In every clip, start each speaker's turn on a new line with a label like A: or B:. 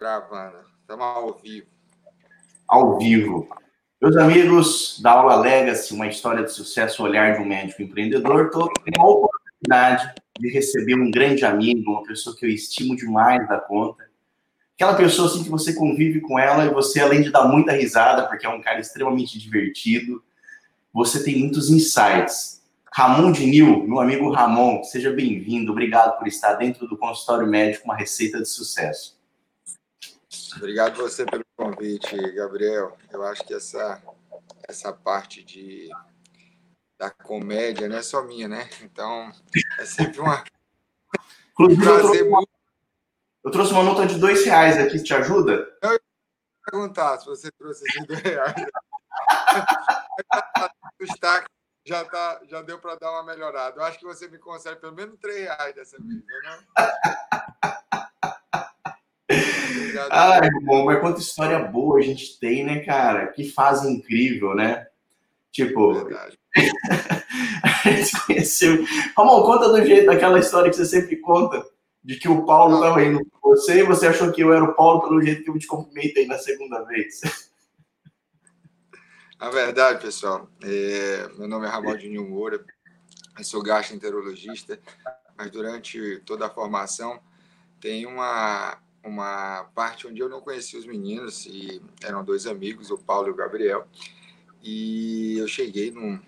A: Gravando. Estamos ao vivo.
B: Ao vivo. Meus amigos da Aula Legacy, uma história de sucesso, olhar de um médico empreendedor, estou com a oportunidade de receber um grande amigo, uma pessoa que eu estimo demais da conta. Aquela pessoa assim que você convive com ela e você, além de dar muita risada, porque é um cara extremamente divertido, você tem muitos insights. Ramon de Nil, meu amigo Ramon, seja bem-vindo. Obrigado por estar dentro do consultório médico, uma receita de sucesso.
A: Obrigado você pelo convite, Gabriel. Eu acho que essa, essa parte de, da comédia não é só minha, né? Então, é sempre uma.
B: Eu, trouxe uma, eu trouxe uma nota de dois reais aqui, te ajuda?
A: Eu ia perguntar se você trouxe esses dois reais. já, tá, já deu para dar uma melhorada. Eu acho que você me consegue pelo menos três reais dessa vez, não
B: Ai, bom, mas quanta história boa a gente tem, né, cara? Que fase incrível, né? Tipo. Verdade. a gente conheceu. Ramon, conta do jeito daquela história que você sempre conta. De que o Paulo estava indo com você e você achou que eu era o Paulo pelo jeito que eu te cumprimentei na segunda vez.
A: A verdade, pessoal, é, meu nome é Ramaldinho Moura, eu sou gastroenterologista, mas durante toda a formação tem uma, uma parte onde eu não conheci os meninos, e eram dois amigos, o Paulo e o Gabriel, e eu cheguei num,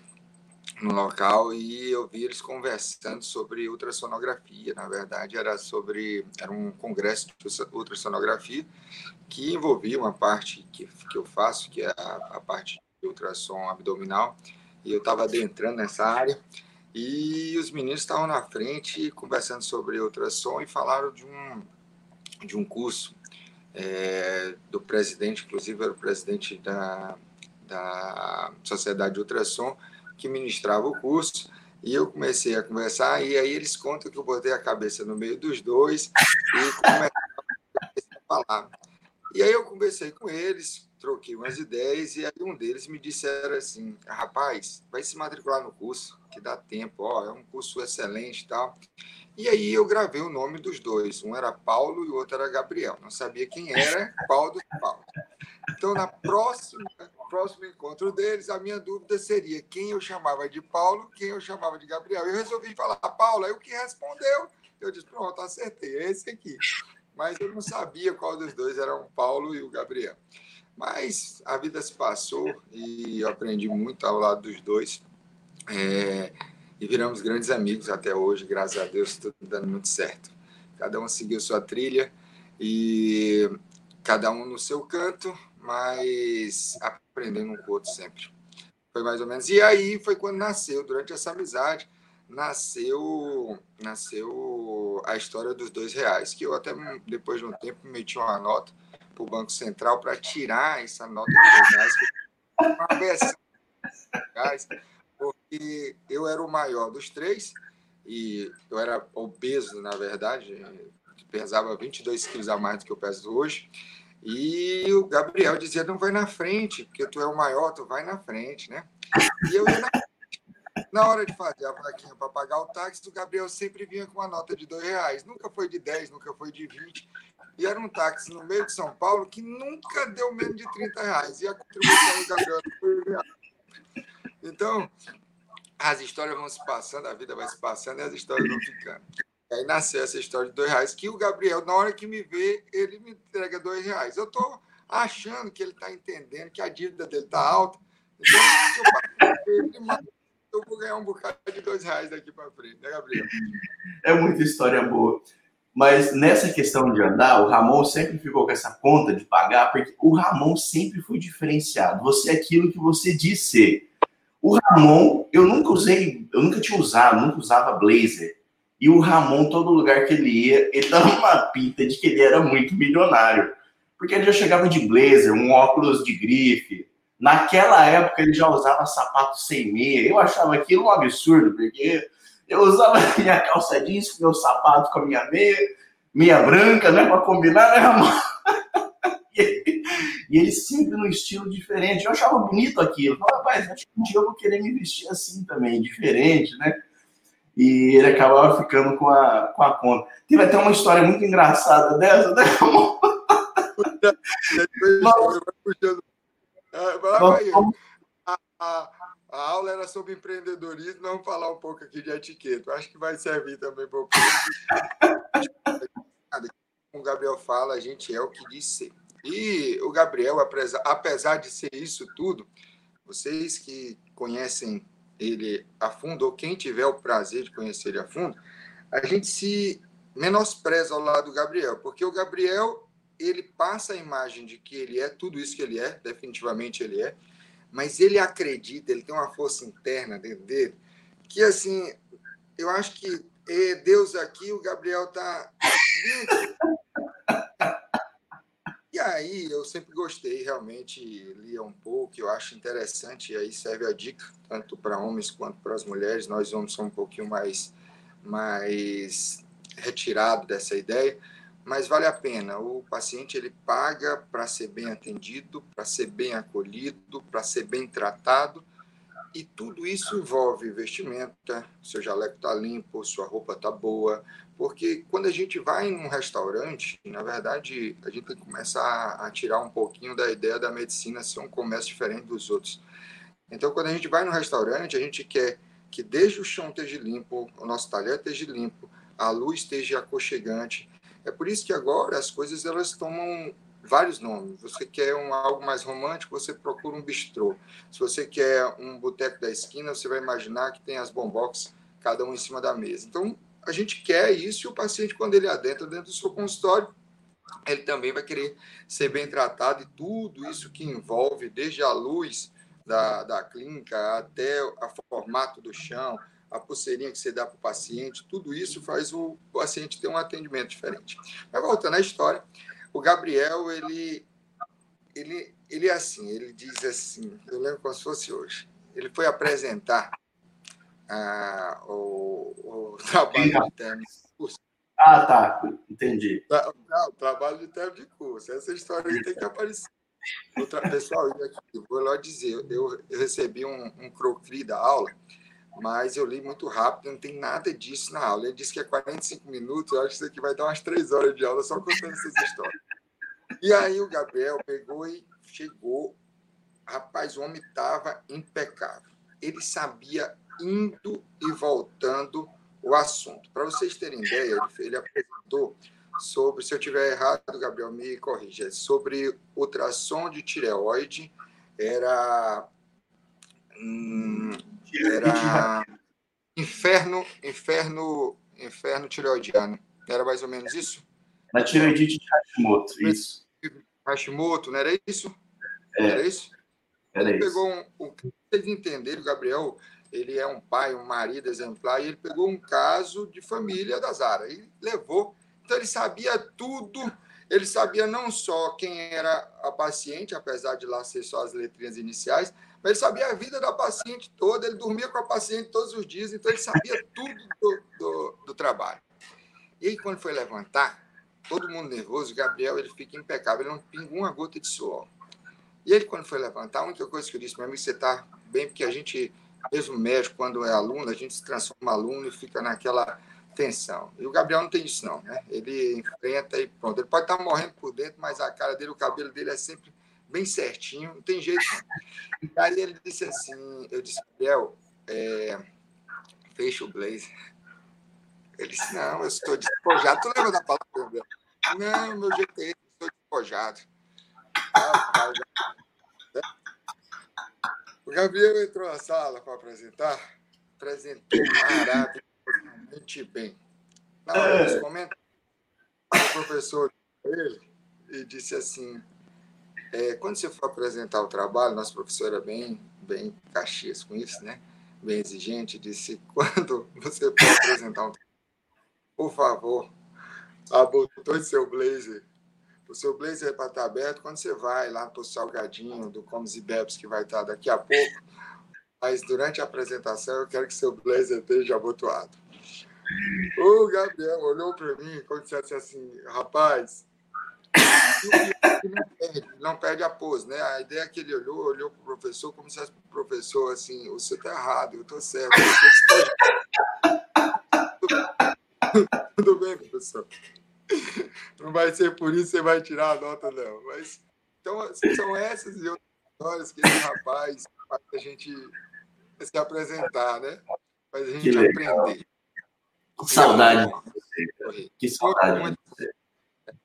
A: no local e eu vi eles conversando sobre ultrassonografia. Na verdade, era sobre era um congresso de ultrassonografia que envolvia uma parte que, que eu faço, que é a, a parte ultrassom abdominal, e eu estava adentrando nessa área, e os meninos estavam na frente conversando sobre ultrassom e falaram de um, de um curso é, do presidente, inclusive era o presidente da, da Sociedade de Ultrassom, que ministrava o curso, e eu comecei a conversar, e aí eles contam que eu botei a cabeça no meio dos dois e comecei a falar. E aí eu conversei com eles, troquei umas ideias e aí um deles me disseram assim, rapaz, vai se matricular no curso, que dá tempo, ó, é um curso excelente e tal. E aí eu gravei o nome dos dois, um era Paulo e o outro era Gabriel. Não sabia quem era, Paulo e Paulo. Então, na próxima próximo encontro deles, a minha dúvida seria quem eu chamava de Paulo, quem eu chamava de Gabriel. Eu resolvi falar Paulo, aí o que respondeu, eu disse, pronto, acertei, é esse aqui. Mas eu não sabia qual dos dois era o Paulo e o Gabriel. Mas a vida se passou e eu aprendi muito ao lado dos dois. É, e viramos grandes amigos até hoje, graças a Deus, tudo dando muito certo. Cada um seguiu sua trilha e cada um no seu canto, mas aprendendo um com o outro sempre. Foi mais ou menos. E aí foi quando nasceu, durante essa amizade, nasceu nasceu a história dos dois reais, que eu até depois de um tempo meti uma nota para o Banco Central para tirar essa nota de dois reais, uma versão reais, porque eu era o maior dos três e eu era obeso, na verdade, pesava 22 quilos a mais do que eu peso hoje. E o Gabriel dizia: não vai na frente, porque tu é o maior, tu vai na frente, né? E eu ia na na hora de fazer a plaquinha para pagar o táxi, o Gabriel sempre vinha com uma nota de dois reais. Nunca foi de 10, nunca foi de 20. E era um táxi no meio de São Paulo que nunca deu menos de 30 reais. E a contribuição do Gabriel foi real. Então, as histórias vão se passando, a vida vai se passando e as histórias vão ficando. Aí nasceu essa história de dois reais, que o Gabriel, na hora que me vê, ele me entrega dois reais. Eu estou achando que ele está entendendo que a dívida dele está alta. Então, se eu vou ganhar um bocado de dois reais daqui para frente, né, Gabriel?
B: É muita história boa. Mas nessa questão de andar, o Ramon sempre ficou com essa conta de pagar, porque o Ramon sempre foi diferenciado. Você é aquilo que você diz ser. O Ramon, eu nunca usei, eu nunca tinha usado, nunca usava blazer. E o Ramon, todo lugar que ele ia, ele dava uma pinta de que ele era muito milionário. Porque ele já chegava de blazer, um óculos de grife, Naquela época ele já usava sapato sem meia. Eu achava aquilo um absurdo, porque eu usava minha calça jeans meu sapato com a minha meia, meia branca, né, para combinar, né, amor? E ele sempre num estilo diferente. Eu achava bonito aquilo. Eu falava, rapaz, acho que um dia eu vou querer me vestir assim também, diferente, né? E ele acabava ficando com a, com a conta. Teve até uma história muito engraçada dessa, né, amor?
A: a, a, a, aula era sobre empreendedorismo, vamos falar um pouco aqui de etiqueta. Acho que vai servir também para o Como o Gabriel fala, a gente é o que diz ser. E o Gabriel, apesar de ser isso tudo, vocês que conhecem ele a fundo, ou quem tiver o prazer de conhecer ele a fundo, a gente se menospreza ao lado do Gabriel, porque o Gabriel ele passa a imagem de que ele é tudo isso que ele é, definitivamente ele é, mas ele acredita, ele tem uma força interna dentro dele, que assim, eu acho que Deus aqui, o Gabriel tá e aí eu sempre gostei, realmente lia um pouco, eu acho interessante, e aí serve a dica, tanto para homens quanto para as mulheres, nós homens somos um pouquinho mais, mais retirado dessa ideia, mas vale a pena. O paciente ele paga para ser bem atendido, para ser bem acolhido, para ser bem tratado, e tudo isso envolve vestimenta, seu jaleco está limpo, sua roupa está boa, porque quando a gente vai num restaurante, na verdade, a gente tem que começar a tirar um pouquinho da ideia da medicina ser um comércio diferente dos outros. Então, quando a gente vai no restaurante, a gente quer que desde o chão esteja limpo, o nosso talher esteja limpo, a luz esteja aconchegante. É por isso que agora as coisas elas tomam vários nomes. Você quer um algo mais romântico, você procura um bistrô. Se você quer um boteco da esquina, você vai imaginar que tem as bombox cada um em cima da mesa. Então, a gente quer isso e o paciente, quando ele adentra dentro do seu consultório, ele também vai querer ser bem tratado e tudo isso que envolve, desde a luz da, da clínica até o formato do chão, a pulseirinha que você dá para o paciente, tudo isso faz o paciente ter um atendimento diferente. Mas voltando à história, o Gabriel, ele, ele, ele é assim, ele diz assim, eu lembro como se fosse hoje, ele foi apresentar ah, o, o, trabalho de término de curso.
B: Ah, tá, entendi.
A: Não, o trabalho de término de curso, essa história aí tem que aparecer. Outra, pessoal, eu aqui, vou lá dizer, eu, eu recebi um, um croquis da aula, mas eu li muito rápido, não tem nada disso na aula. Ele disse que é 45 minutos, eu acho que isso aqui vai dar umas três horas de aula só contando essas histórias. E aí o Gabriel pegou e chegou. Rapaz, o homem estava impecável. Ele sabia indo e voltando o assunto. Para vocês terem ideia, ele apresentou sobre, se eu tiver errado, Gabriel, me corrija, sobre ultrassom de tireoide, era hum, era inferno, inferno, inferno tireoidiano. Era mais ou menos isso?
B: Na tireoidite de Hashimoto, isso.
A: Hashimoto, não era isso? É. Era isso?
B: Era
A: ele
B: isso.
A: pegou um, um, vocês entenderam, o Gabriel, ele é um pai, um marido exemplar, e ele pegou um caso de família da Zara e levou. Então ele sabia tudo, ele sabia não só quem era a paciente, apesar de lá ser só as letrinhas iniciais, mas ele sabia a vida da paciente toda, ele dormia com a paciente todos os dias, então ele sabia tudo do, do, do trabalho. E aí, quando foi levantar, todo mundo nervoso, o Gabriel ele fica impecável, ele não pinga uma gota de suor. E ele, quando foi levantar, a única coisa que eu disse, meu amigo, você está bem, porque a gente, mesmo médico, quando é aluno, a gente se transforma em aluno e fica naquela tensão. E o Gabriel não tem isso, não, né? Ele enfrenta e pronto. Ele pode estar morrendo por dentro, mas a cara dele, o cabelo dele é sempre bem certinho, não tem jeito. E aí ele disse assim, eu disse, Gabriel, é, fecha o blazer. Ele disse, não, eu estou despojado. Tu lembra da palavra, Gabriel? Não, meu jeito estou despojado. O Gabriel entrou na sala para apresentar, apresentou maravilhosamente bem. Na hora dos comentários, o professor ele e disse assim: é, quando você for apresentar o trabalho, nosso professor era bem, bem caxias com isso, né? Bem exigente, disse: quando você for apresentar um trabalho, por favor, abotoe seu blazer. O seu blazer é para estar aberto quando você vai lá para o Salgadinho do Comes e Bebes, que vai estar daqui a pouco. Mas durante a apresentação, eu quero que seu blazer esteja abotoado. O Gabriel olhou para mim e disse assim: rapaz, não perde, não perde a pose, né? A ideia é que ele olhou, olhou para o professor como se fosse o professor assim, você está errado, eu estou certo. Tudo bem, professor. não vai ser por isso que você vai tirar a nota, não. Mas, então, são essas e outras histórias que esse rapaz faz a gente se apresentar, né? Faz a gente aprender.
B: Que saudade. Que saudade.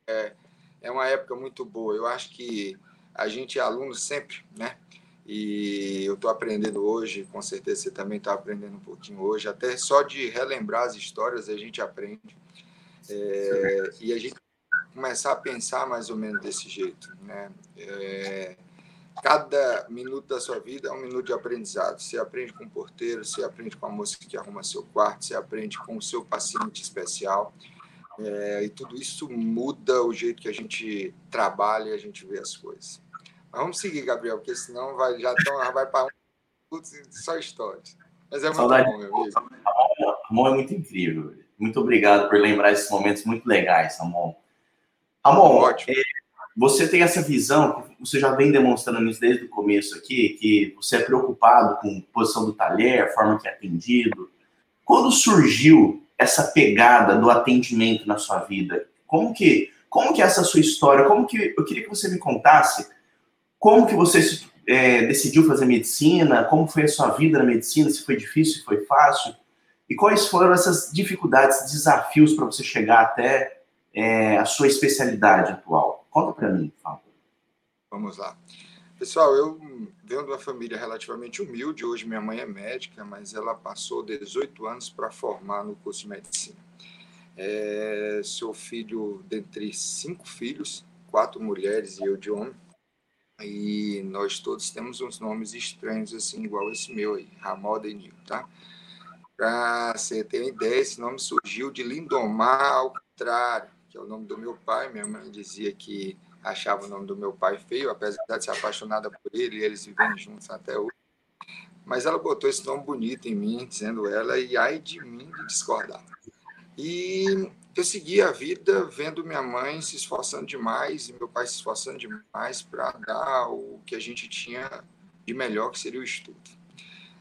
A: É, é uma época muito boa. Eu acho que a gente é aluno sempre, né? E eu estou aprendendo hoje, com certeza você também está aprendendo um pouquinho hoje, até só de relembrar as histórias a gente aprende. É, e a gente começar a pensar mais ou menos desse jeito, né? É, cada minuto da sua vida é um minuto de aprendizado. Você aprende com o porteiro, você aprende com a moça que arruma seu quarto, você aprende com o seu paciente especial. É, e tudo isso muda o jeito que a gente trabalha e a gente vê as coisas. Mas vamos seguir, Gabriel, porque senão vai, já, tão, vai para um só histórias. Mas é muito Saudade. bom, meu amigo.
B: Ramon é muito incrível. Muito obrigado por lembrar esses momentos muito legais, Ramon. Ramon, Ótimo. É, você tem essa visão, você já vem demonstrando isso desde o começo aqui, que você é preocupado com a posição do talher, a forma que é atendido. Quando surgiu essa pegada do atendimento na sua vida? Como que, como que é essa sua história? Como que eu queria que você me contasse como que você é, decidiu fazer medicina? Como foi a sua vida na medicina? Se foi difícil, se foi fácil? E quais foram essas dificuldades, desafios para você chegar até é, a sua especialidade atual? Conta para mim, por favor.
A: Vamos lá. Pessoal, eu venho de uma família relativamente humilde. Hoje minha mãe é médica, mas ela passou 18 anos para formar no curso de medicina. É, sou filho dentre cinco filhos, quatro mulheres e eu de homem. E nós todos temos uns nomes estranhos, assim, igual esse meu aí, Ramon Denil, tá? Para você ter uma ideia, esse nome surgiu de Lindomar contrário que é o nome do meu pai. Minha mãe dizia que achava o nome do meu pai feio, apesar de ser apaixonada por ele, e eles vivem juntos até hoje. Mas ela botou esse nome bonito em mim, dizendo ela, e ai de mim de discordar. E eu segui a vida vendo minha mãe se esforçando demais e meu pai se esforçando demais para dar o que a gente tinha de melhor, que seria o estudo.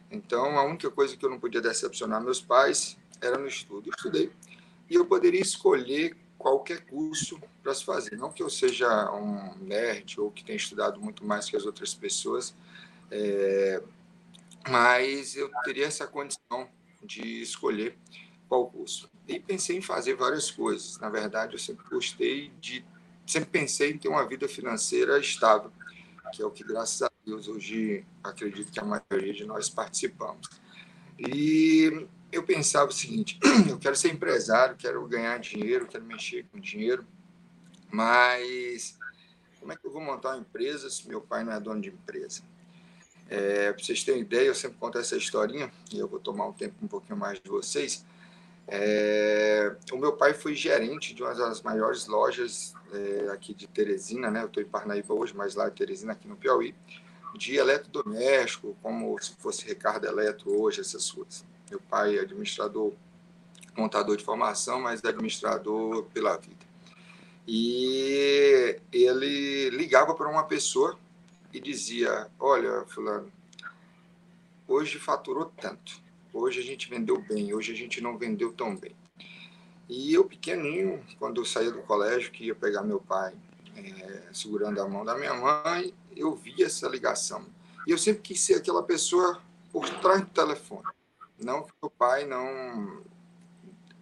A: Então, a única coisa que eu não podia decepcionar meus pais era no estudo. Eu estudei. E eu poderia escolher qualquer curso para se fazer. Não que eu seja um nerd ou que tenha estudado muito mais que as outras pessoas, é, mas eu teria essa condição de escolher qual curso. E pensei em fazer várias coisas. Na verdade, eu sempre gostei de. Sempre pensei em ter uma vida financeira estável, que é o que, graças a Hoje acredito que a maioria de nós participamos. E eu pensava o seguinte: eu quero ser empresário, quero ganhar dinheiro, quero mexer com dinheiro, mas como é que eu vou montar uma empresa se meu pai não é dono de empresa? É, para vocês terem ideia, eu sempre conto essa historinha e eu vou tomar um tempo um pouquinho mais de vocês. É, o meu pai foi gerente de uma das maiores lojas é, aqui de Teresina, né? Eu estou em Parnaíba hoje, mas lá em Teresina, aqui no Piauí, de eletrodoméstico, como se fosse Ricardo Eletro hoje, essas coisas. Meu pai é administrador, montador de formação, mas é administrador pela vida. E ele ligava para uma pessoa e dizia: Olha, Fulano, hoje faturou tanto, hoje a gente vendeu bem, hoje a gente não vendeu tão bem. E eu, pequenininho, quando eu saía do colégio, que ia pegar meu pai é, segurando a mão da minha mãe, eu via essa ligação. E eu sempre quis ser aquela pessoa por trás do telefone. Não que o pai não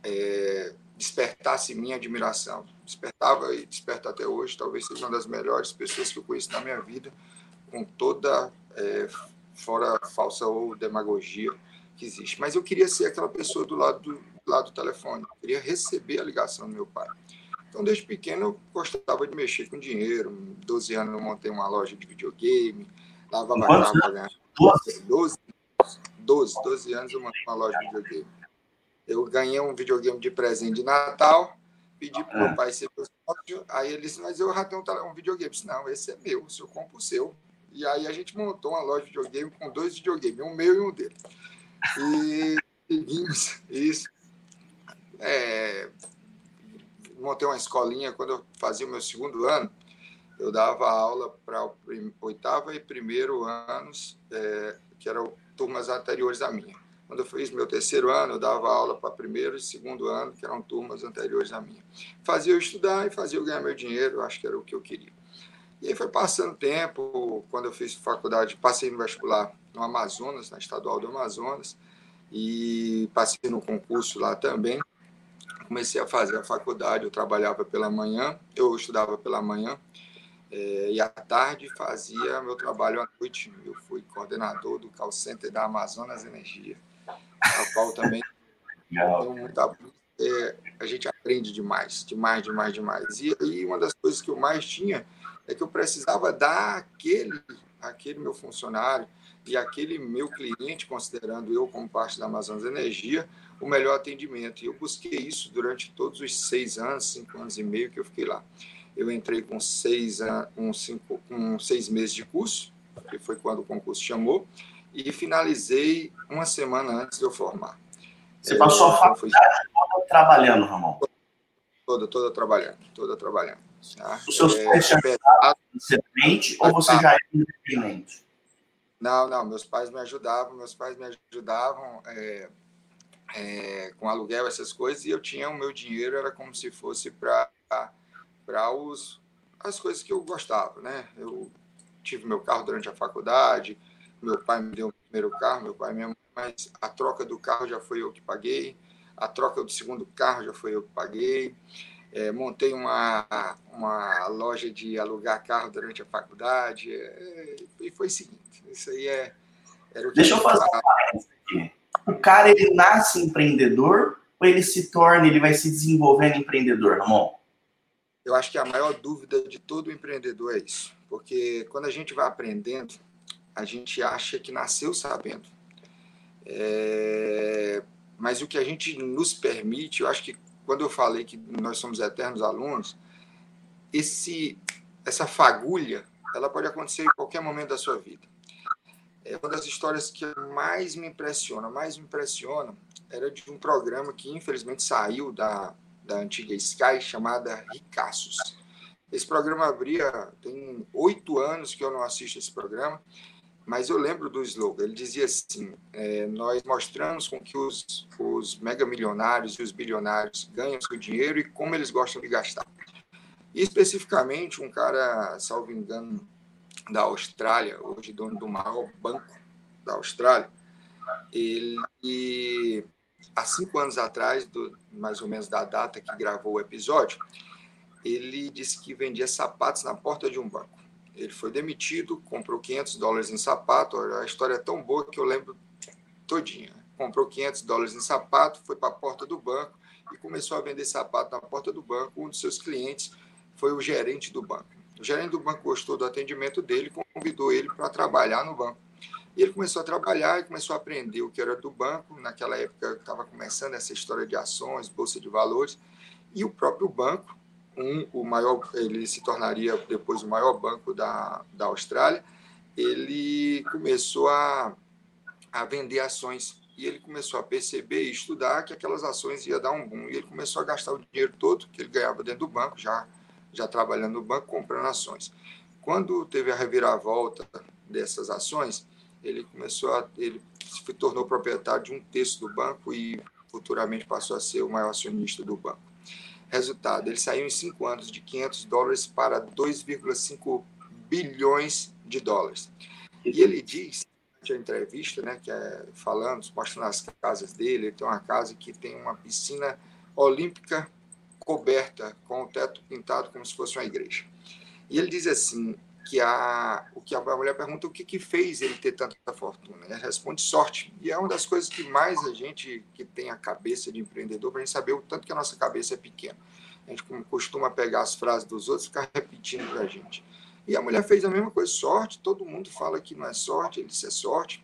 A: é, despertasse minha admiração. Despertava e desperta até hoje. Talvez seja uma das melhores pessoas que eu conheço na minha vida, com toda, é, fora falsa ou demagogia que existe. Mas eu queria ser aquela pessoa do lado do, do lado do telefone. Eu queria receber a ligação do meu pai. Então, desde pequeno, eu gostava de mexer com dinheiro. 12 anos, eu montei uma loja de videogame, lavava carro para ganhar. 12? 12, 12 anos eu montei uma loja de videogame. Eu ganhei um videogame de presente de Natal, pedi para o meu é. pai ser meu sócio, aí ele disse, mas eu já tenho um videogame. Eu disse, não, esse é meu, o senhor compra o seu. E aí a gente montou uma loja de videogame com dois videogames, um meu e um dele. E seguimos isso. É, montei uma escolinha quando eu fazia o meu segundo ano. Eu dava aula para oitava e primeiro anos, é, que eram turmas anteriores à minha. Quando eu fiz meu terceiro ano, eu dava aula para primeiro e segundo ano, que eram turmas anteriores à minha. Fazia eu estudar e fazia eu ganhar meu dinheiro, acho que era o que eu queria. E aí foi passando tempo, quando eu fiz faculdade, passei no vestibular no Amazonas, na Estadual do Amazonas, e passei no concurso lá também. Comecei a fazer a faculdade, eu trabalhava pela manhã, eu estudava pela manhã, é, e à tarde fazia meu trabalho à noite. Eu fui coordenador do call center da Amazonas Energia, a qual também muita, é, a gente aprende demais, demais, demais, demais. E aí uma das coisas que eu mais tinha é que eu precisava dar aquele, aquele meu funcionário e aquele meu cliente, considerando eu como parte da Amazonas Energia, o melhor atendimento. E eu busquei isso durante todos os seis anos, cinco anos e meio que eu fiquei lá. Eu entrei com seis, com cinco, com seis meses de curso, que foi quando o concurso chamou, e finalizei uma semana antes de eu formar.
B: Você passou a então, faculdade toda trabalhando, Ramon?
A: Toda, toda trabalhando, toda trabalhando.
B: Tá? Os seus é, pais independente ou você já era independente?
A: Não, não, meus pais me ajudavam, meus pais me ajudavam é, é, com aluguel, essas coisas, e eu tinha o meu dinheiro, era como se fosse para as coisas que eu gostava, né? Eu tive meu carro durante a faculdade, meu pai me deu o primeiro carro, meu pai mesmo, mas a troca do carro já foi eu que paguei, a troca do segundo carro já foi eu que paguei. É, montei uma, uma loja de alugar carro durante a faculdade é, e foi o seguinte. Isso aí é.
B: Era o que Deixa eu fazer. O cara ele nasce empreendedor ou ele se torna, ele vai se desenvolvendo empreendedor, Ramon?
A: Eu acho que a maior dúvida de todo empreendedor é isso. Porque quando a gente vai aprendendo, a gente acha que nasceu sabendo. É... Mas o que a gente nos permite, eu acho que quando eu falei que nós somos eternos alunos, esse, essa fagulha, ela pode acontecer em qualquer momento da sua vida. É uma das histórias que mais me impressiona, mais me impressiona, era de um programa que infelizmente saiu da, da antiga Sky, chamada Ricaços. Esse programa abria, tem oito anos que eu não assisto esse programa, mas eu lembro do slogan. Ele dizia assim: é, Nós mostramos com que os, os mega milionários e os bilionários ganham seu dinheiro e como eles gostam de gastar. E especificamente, um cara, salvo engano, da Austrália, hoje dono do maior banco da Austrália, ele há cinco anos atrás, do, mais ou menos da data que gravou o episódio, ele disse que vendia sapatos na porta de um banco. Ele foi demitido, comprou 500 dólares em sapato. A história é tão boa que eu lembro todinha. Comprou 500 dólares em sapato, foi para a porta do banco e começou a vender sapato na porta do banco. Um dos seus clientes foi o gerente do banco. O gerente do banco gostou do atendimento dele, convidou ele para trabalhar no banco. E ele começou a trabalhar e começou a aprender o que era do banco. Naquela época estava começando essa história de ações, bolsa de valores. E o próprio banco, um, o maior, ele se tornaria depois o maior banco da, da Austrália, ele começou a, a vender ações. E ele começou a perceber e estudar que aquelas ações iam dar um boom. E ele começou a gastar o dinheiro todo que ele ganhava dentro do banco, já, já trabalhando no banco, comprando ações. Quando teve a reviravolta dessas ações, ele começou a, ele se tornou proprietário de um terço do banco e futuramente passou a ser o maior acionista do banco. Resultado, ele saiu em cinco anos de 500 dólares para 2,5 bilhões de dólares. E ele diz, na entrevista, né, que é falando, mostrando as casas dele, ele tem uma casa que tem uma piscina olímpica coberta com o teto pintado como se fosse uma igreja. E ele diz assim, que a, o que a mulher pergunta o que, que fez ele ter tanta fortuna. Ele responde sorte. E é uma das coisas que mais a gente que tem a cabeça de empreendedor, para a gente saber o tanto que a nossa cabeça é pequena. A gente costuma pegar as frases dos outros e ficar repetindo para a gente. E a mulher fez a mesma coisa, sorte. Todo mundo fala que não é sorte, ele disse é sorte.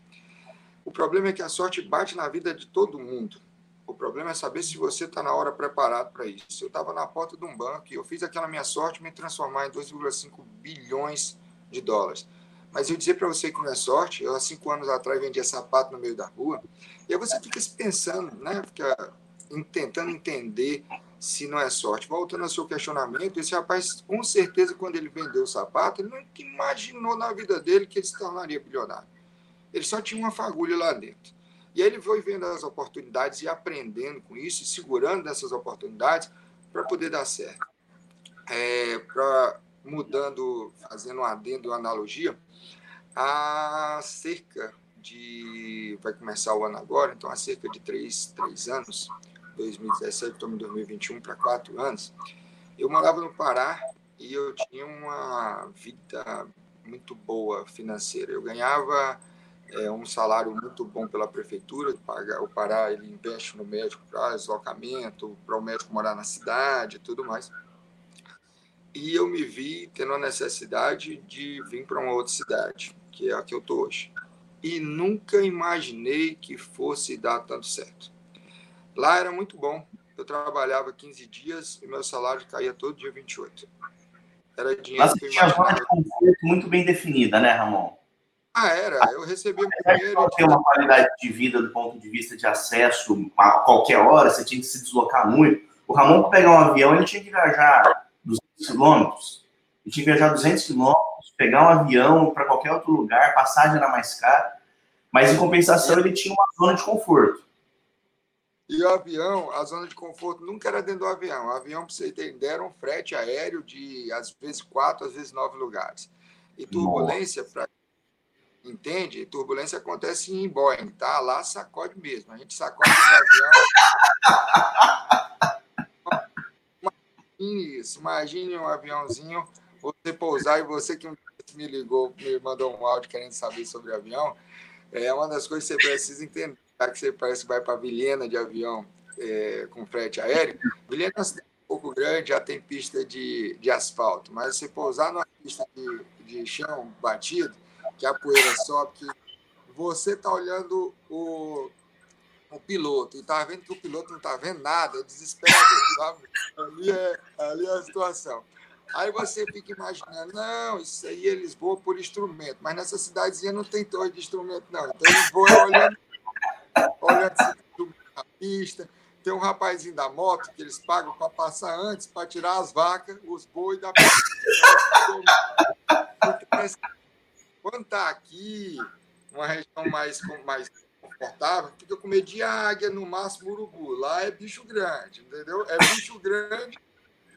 A: O problema é que a sorte bate na vida de todo mundo. O problema é saber se você está na hora preparado para isso. Eu estava na porta de um banco e eu fiz aquela minha sorte me transformar em 2,5 bilhões de dólares. Mas eu dizer para você que não é sorte, eu há cinco anos atrás vendia sapato no meio da rua, e aí você fica se pensando, né? Fica tentando entender se não é sorte. Voltando ao seu questionamento, esse rapaz, com certeza, quando ele vendeu o sapato, ele não imaginou na vida dele que ele se tornaria bilionário. Ele só tinha uma fagulha lá dentro. E ele foi vendo as oportunidades e aprendendo com isso, e segurando essas oportunidades para poder dar certo. É, pra, mudando, fazendo um adendo, uma analogia, há cerca de. Vai começar o ano agora, então há cerca de três, três anos, 2017, estamos em 2021 para quatro anos, eu morava no Pará e eu tinha uma vida muito boa financeira. Eu ganhava é, um salário muito bom pela prefeitura, o Pará ele investe no médico para deslocamento, para o médico morar na cidade e tudo mais. E eu me vi tendo a necessidade de vir para uma outra cidade, que é a que eu estou hoje. E nunca imaginei que fosse dar tanto certo. Lá era muito bom. Eu trabalhava 15 dias e meu salário caía todo dia 28.
B: Era dinheiro Mas que eu imaginava. Tinha uma muito bem definida, né, Ramon?
A: Ah, era. Eu recebia dinheiro.
B: Ter uma qualidade de vida do ponto de vista de acesso a qualquer hora, você tinha que se deslocar muito. O Ramon, para pegar um avião, ele tinha que viajar 200 quilômetros. Ele tinha que viajar 200 quilômetros, pegar um avião para qualquer outro lugar, passagem era mais cara. Mas, em compensação, ele tinha uma zona de conforto.
A: E o avião, a zona de conforto nunca era dentro do avião. O avião, para você entender, era um frete aéreo de, às vezes, quatro, às vezes, nove lugares. E turbulência, para entende? Turbulência acontece em Boeing, tá? Lá sacode mesmo. A gente sacode no avião. Imagine isso. Imagine um aviãozinho, você pousar e você que me ligou, me mandou um áudio querendo saber sobre avião. É uma das coisas que você precisa entender que você parece que vai para Vilhena de avião é, com frete aéreo, Vilhena é uma cidade um pouco grande, já tem pista de, de asfalto, mas você pousar numa pista de, de chão batido, que a poeira sobe, que você está olhando o, o piloto e está vendo que o piloto não está vendo nada, é desesperador, sabe? Ali é, ali é a situação. Aí você fica imaginando, não, isso aí eles voam por instrumento, mas nessa cidadezinha não tem torre de instrumento, não. Então eles voam olhando olhando a pista. Tem um rapazinho da moto que eles pagam para passar antes, para tirar as vacas, os bois da pista. Quando está aqui, uma região mais, mais confortável, fica com medo de águia, no máximo urubu. Lá é bicho grande, entendeu? É bicho grande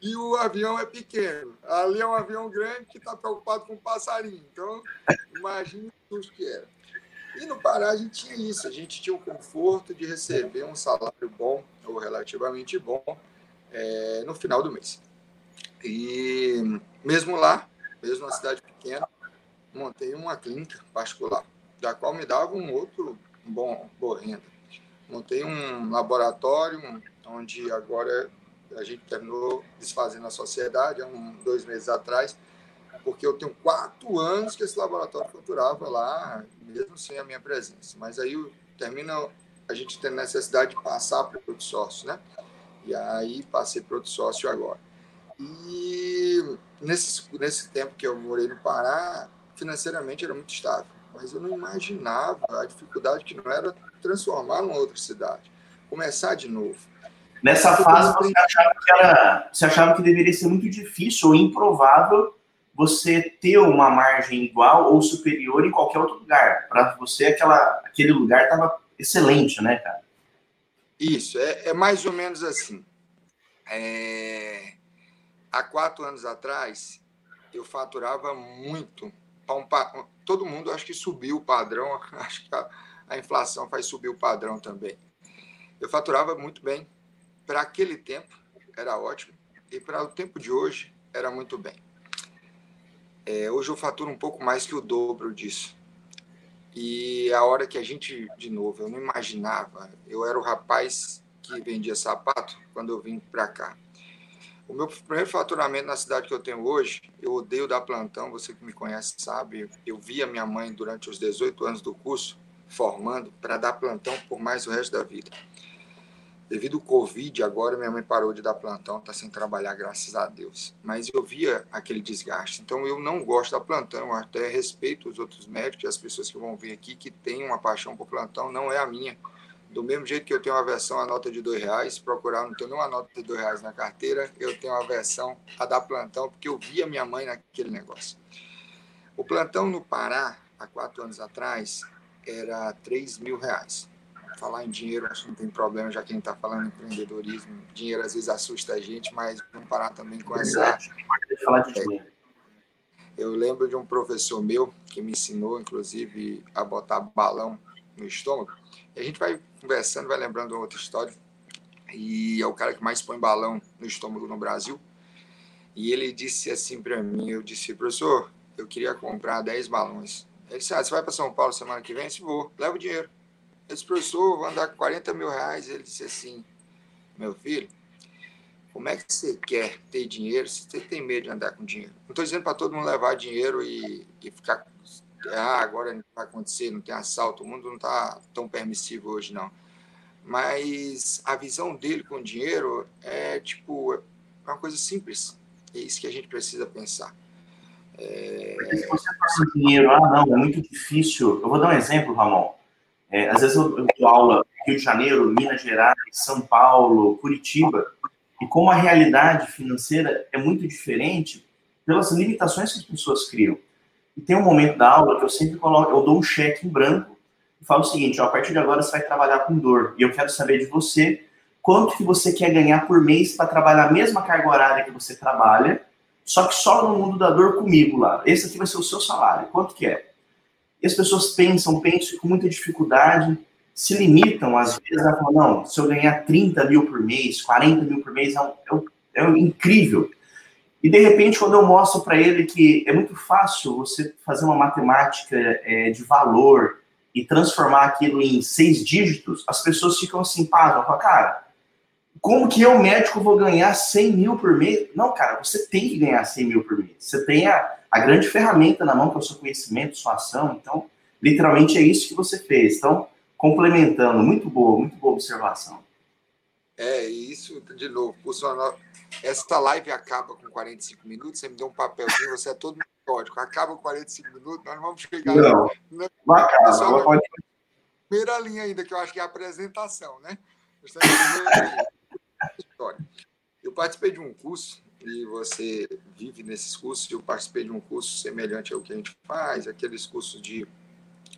A: e o avião é pequeno. Ali é um avião grande que está preocupado com o passarinho. Então, imagine o que era. E no Pará a gente tinha isso, a gente tinha o conforto de receber um salário bom, ou relativamente bom, é, no final do mês. E mesmo lá, mesmo na cidade pequena, montei uma clínica particular, da qual me dava um outro bom, boa renda. Montei um laboratório, onde agora a gente terminou desfazendo a sociedade, há um, dois meses atrás, porque eu tenho quatro anos que esse laboratório faturava lá, mesmo sem a minha presença. Mas aí termina a gente tem necessidade de passar para o sócio, né? E aí passei para o sócio agora. E nesse, nesse tempo que eu morei no Pará, financeiramente era muito estável, mas eu não imaginava a dificuldade que não era transformar numa outra cidade, começar de novo.
B: Nessa fase você achava que era, você achava que deveria ser muito difícil ou improvável você ter uma margem igual ou superior em qualquer outro lugar. Para você, aquela, aquele lugar estava excelente, né, cara?
A: Isso, é, é mais ou menos assim. É... Há quatro anos atrás, eu faturava muito. Um, todo mundo acho que subiu o padrão, acho que a, a inflação faz subir o padrão também. Eu faturava muito bem. Para aquele tempo, era ótimo. E para o tempo de hoje, era muito bem. É, hoje eu faturo um pouco mais que o dobro disso. E a hora que a gente, de novo, eu não imaginava, eu era o rapaz que vendia sapato quando eu vim para cá. O meu primeiro faturamento na cidade que eu tenho hoje, eu odeio dar plantão, você que me conhece sabe, eu vi a minha mãe durante os 18 anos do curso formando para dar plantão por mais o resto da vida. Devido ao Covid, agora minha mãe parou de dar plantão, está sem trabalhar, graças a Deus. Mas eu via aquele desgaste. Então eu não gosto da plantão, até respeito os outros médicos, as pessoas que vão vir aqui que têm uma paixão por plantão, não é a minha. Do mesmo jeito que eu tenho uma versão a nota de dois reais, procurar não tenho nenhuma nota de dois reais na carteira, eu tenho uma versão a dar plantão, porque eu via minha mãe naquele negócio. O plantão no Pará, há quatro anos atrás, era três mil reais falar em dinheiro, acho que não tem problema, já que a gente está falando em empreendedorismo. Dinheiro às vezes assusta a gente, mas vamos parar também com essa. falar de dinheiro. Eu lembro de um professor meu que me ensinou, inclusive, a botar balão no estômago. E a gente vai conversando, vai lembrando outra história. E é o cara que mais põe balão no estômago no Brasil. E ele disse assim para mim: Eu disse, professor, eu queria comprar 10 balões. Ele disse: ah, Você vai para São Paulo semana que vem? Eu disse: Vou, leva o dinheiro. Eu disse: Professor, vou andar com 40 mil reais. Ele disse assim: Meu filho, como é que você quer ter dinheiro se você tem medo de andar com dinheiro? Não estou dizendo para todo mundo levar dinheiro e, e ficar. Ah, agora não vai acontecer, não tem assalto, o mundo não está tão permissivo hoje, não. Mas a visão dele com dinheiro é tipo, é uma coisa simples. É isso que a gente precisa pensar.
B: É... Se você passa dinheiro, ah, não, é muito difícil. Eu vou dar um exemplo, Ramon. É, às vezes eu, eu dou aula Rio de Janeiro, Minas Gerais, São Paulo, Curitiba, e como a realidade financeira é muito diferente pelas limitações que as pessoas criam. E tem um momento da aula que eu sempre coloco, eu dou um cheque em branco e falo o seguinte, ó, a partir de agora você vai trabalhar com dor, e eu quero saber de você quanto que você quer ganhar por mês para trabalhar a mesma carga horária que você trabalha, só que só no mundo da dor comigo lá. Esse aqui vai ser o seu salário. Quanto que é? E as pessoas pensam, pensam com muita dificuldade, se limitam às vezes a falar, não, se eu ganhar 30 mil por mês, 40 mil por mês, é, um, é, um, é incrível. E de repente, quando eu mostro para ele que é muito fácil você fazer uma matemática é, de valor e transformar aquilo em seis dígitos, as pessoas ficam assim, pá, cara, como que eu, médico, vou ganhar 100 mil por mês? Não, cara, você tem que ganhar 100 mil por mês. Você tem a, a grande ferramenta na mão, que é o seu conhecimento, sua ação. Então, literalmente é isso que você fez. Então, complementando, muito boa, muito boa observação.
A: É, isso, de novo, essa live acaba com 45 minutos, você me deu um papelzinho, você é todo metódico, acaba com 45 minutos, nós não vamos chegar...
B: Não, na, não acaba, pode...
A: Primeira linha ainda, que eu acho que é a apresentação, né? história. Eu participei de um curso e você vive nesses cursos. Eu participei de um curso semelhante ao que a gente faz, aqueles cursos de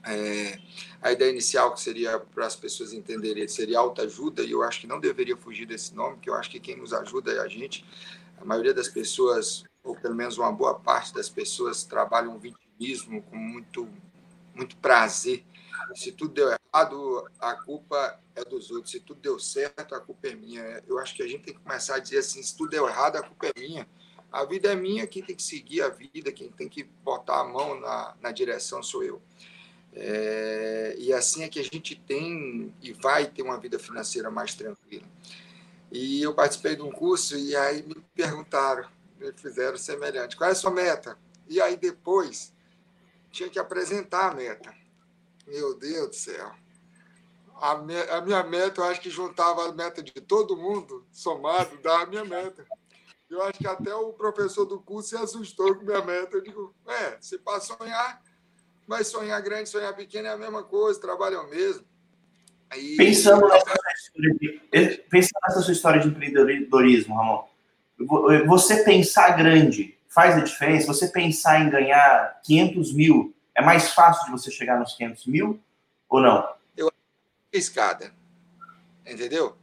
A: é, a ideia inicial que seria para as pessoas entenderem seria autoajuda e eu acho que não deveria fugir desse nome, que eu acho que quem nos ajuda é a gente. A maioria das pessoas, ou pelo menos uma boa parte das pessoas, trabalham o vitimismo com muito muito prazer se tudo deu errado, a culpa é dos outros. Se tudo deu certo, a culpa é minha. Eu acho que a gente tem que começar a dizer assim: se tudo deu errado, a culpa é minha. A vida é minha, quem tem que seguir a vida, quem tem que botar a mão na, na direção sou eu. É, e assim é que a gente tem e vai ter uma vida financeira mais tranquila. E eu participei de um curso e aí me perguntaram, me fizeram semelhante: qual é a sua meta? E aí depois tinha que apresentar a meta. Meu Deus do céu. A, me, a minha meta, eu acho que juntava a meta de todo mundo, somado, dá a minha meta. Eu acho que até o professor do curso se assustou com minha meta. Eu digo, é, se para sonhar, mas sonhar grande, sonhar pequeno é a mesma coisa, trabalho é o mesmo.
B: Pensando, nessa de, pensando nessa sua história de empreendedorismo, Ramon, você pensar grande faz a diferença? Você pensar em ganhar 500 mil é mais fácil de você chegar nos 500 mil ou não?
A: Eu escada, entendeu?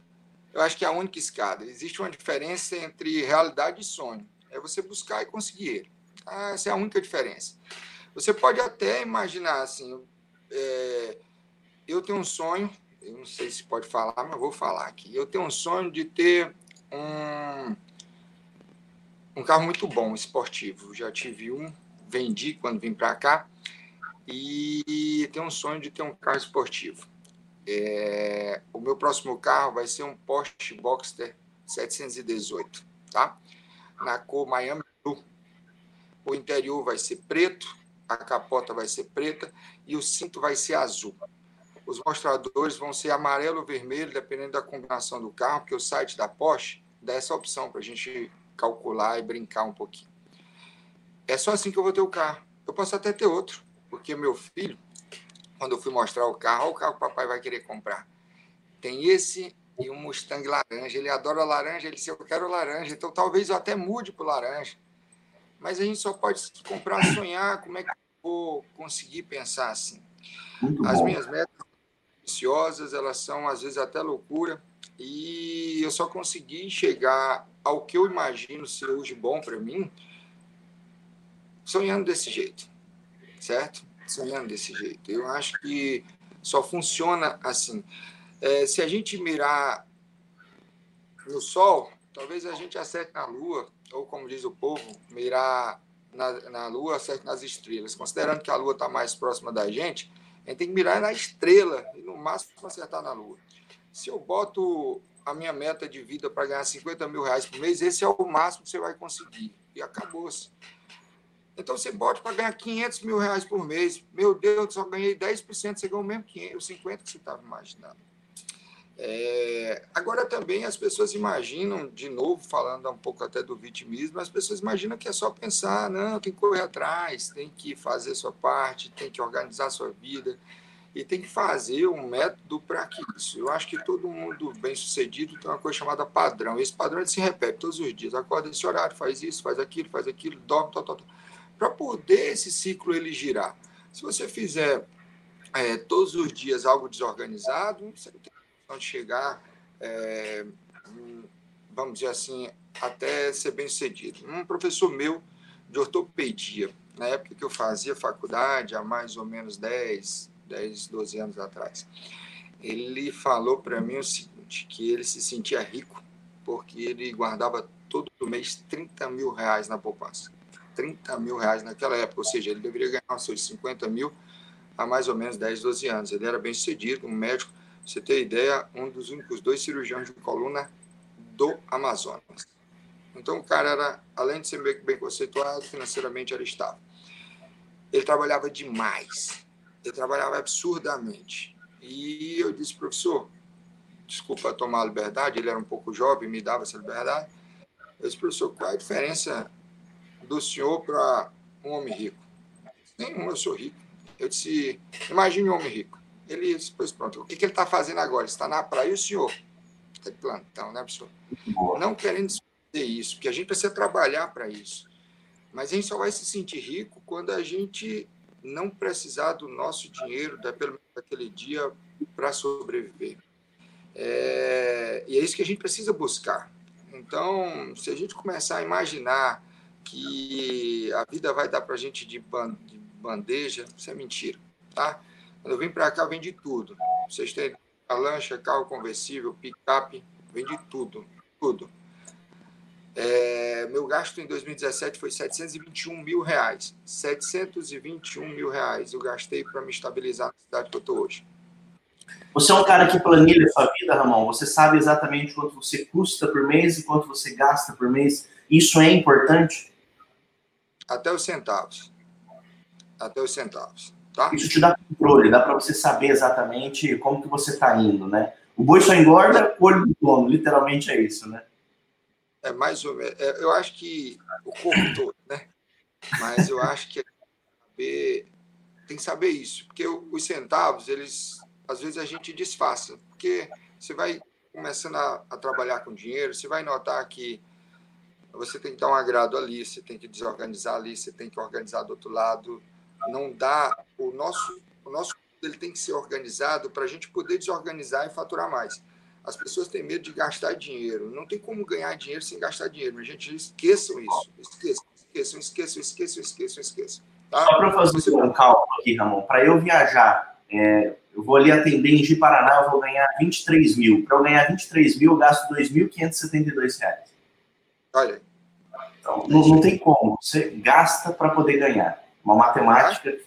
A: Eu acho que é a única escada. Existe uma diferença entre realidade e sonho. É você buscar e conseguir ele. Ah, essa é a única diferença. Você pode até imaginar assim, é, eu tenho um sonho, eu não sei se pode falar, mas vou falar aqui. Eu tenho um sonho de ter um, um carro muito bom, esportivo. Já tive um, vendi quando vim para cá e tenho um sonho de ter um carro esportivo. É, o meu próximo carro vai ser um Porsche Boxster 718, tá? Na cor Miami Blue. O interior vai ser preto, a capota vai ser preta e o cinto vai ser azul. Os mostradores vão ser amarelo ou vermelho, dependendo da combinação do carro, porque o site da Porsche dá essa opção para a gente calcular e brincar um pouquinho. É só assim que eu vou ter o carro. Eu posso até ter outro porque meu filho, quando eu fui mostrar o carro, olha o carro que o papai vai querer comprar. Tem esse e um Mustang laranja. Ele adora laranja, ele disse, eu quero laranja. Então talvez eu até mude para laranja. Mas a gente só pode comprar sonhar. Como é que eu vou conseguir pensar assim?
B: Muito
A: As
B: bom.
A: minhas metas viciosas, elas são às vezes até loucura, e eu só consegui chegar ao que eu imagino ser hoje bom para mim sonhando desse jeito, certo? Sonhando desse jeito. Eu acho que só funciona assim. É, se a gente mirar no Sol, talvez a gente acerte na Lua, ou como diz o povo, mirar na, na Lua, acerte nas estrelas. Considerando que a Lua está mais próxima da gente, a gente tem que mirar na estrela e no máximo acertar na Lua. Se eu boto a minha meta de vida para ganhar 50 mil reais por mês, esse é o máximo que você vai conseguir. E acabou-se. Então você bota para ganhar 500 mil reais por mês. Meu Deus, só ganhei 10%, você ganhou mesmo 500, 50% que você estava imaginando. É, agora também as pessoas imaginam, de novo, falando um pouco até do vitimismo, as pessoas imaginam que é só pensar, não, tem que correr atrás, tem que fazer sua parte, tem que organizar sua vida e tem que fazer um método para isso. Eu acho que todo mundo bem sucedido tem uma coisa chamada padrão. Esse padrão ele se repete todos os dias. Acorda nesse horário, faz isso, faz aquilo, faz aquilo, dorme, tal, tal, tal. Para poder esse ciclo ele girar. Se você fizer é, todos os dias algo desorganizado, você não tem de chegar, é, vamos dizer assim, até ser bem sucedido. Um professor meu de ortopedia, na época que eu fazia faculdade, há mais ou menos 10, 10, 12 anos atrás. Ele falou para mim o seguinte, que ele se sentia rico porque ele guardava todo mês 30 mil reais na poupança. 30 mil reais naquela época, ou seja, ele deveria ganhar seus 50 mil há mais ou menos 10, 12 anos. Ele era bem sucedido, um médico, você ter ideia, um dos únicos dois cirurgiões de coluna do Amazonas. Então, o cara era, além de ser bem conceituado, financeiramente era estável. Ele trabalhava demais, eu trabalhava absurdamente. E eu disse, professor, desculpa tomar a liberdade, ele era um pouco jovem, me dava essa liberdade. Eu disse, professor, qual é a diferença do senhor para um homem rico? Nenhum, eu sou rico. Eu disse, imagine um homem rico. Ele disse, pois pronto, o que, que ele está fazendo agora? está na praia e o senhor? Está de plantão, né, professor? Não querendo dizer isso, porque a gente precisa trabalhar para isso. Mas a gente só vai se sentir rico quando a gente não precisar do nosso dinheiro, da, pelo menos daquele dia, para sobreviver. É, e é isso que a gente precisa buscar. Então, se a gente começar a imaginar que a vida vai dar para a gente de bandeja, isso é mentira, tá? Quando eu vim para cá, vem de tudo. Vocês têm a lancha, carro conversível, picape, vem de tudo, tudo. É, meu gasto em 2017 foi 721 mil reais. 721 mil reais eu gastei para me estabilizar na cidade que eu estou hoje.
B: Você é um cara que planilha a sua vida, Ramon? Você sabe exatamente quanto você custa por mês e quanto você gasta por mês? Isso é importante?
A: Até os centavos. Até os centavos. Tá?
B: Isso te dá controle, dá para você saber exatamente como que você está indo, né? O boi só engorda o olho do dono, literalmente é isso, né?
A: É mais ou menos. É, eu acho que o corpo todo, né? Mas eu acho que tem que saber isso, porque os centavos, eles às vezes a gente disfarça, porque você vai começando a, a trabalhar com dinheiro, você vai notar que você tem que dar um agrado ali, você tem que desorganizar ali, você tem que organizar do outro lado. Não dá o nosso o nosso ele tem que ser organizado para a gente poder desorganizar e faturar mais. As pessoas têm medo de gastar dinheiro. Não tem como ganhar dinheiro sem gastar dinheiro. Mas, gente, esqueçam isso. Esqueçam, esqueçam, esqueçam, esqueçam, esqueçam, esqueçam.
B: Tá? Só para fazer Você... um cálculo aqui, Ramon. Para eu viajar, é, eu vou ali atender em Gi Paraná, eu vou ganhar 23 mil. Para eu ganhar 23 mil, eu gasto 2.572 reais.
A: Olha aí.
B: Então, não, não tem como. Você gasta para poder ganhar. Uma matemática. É.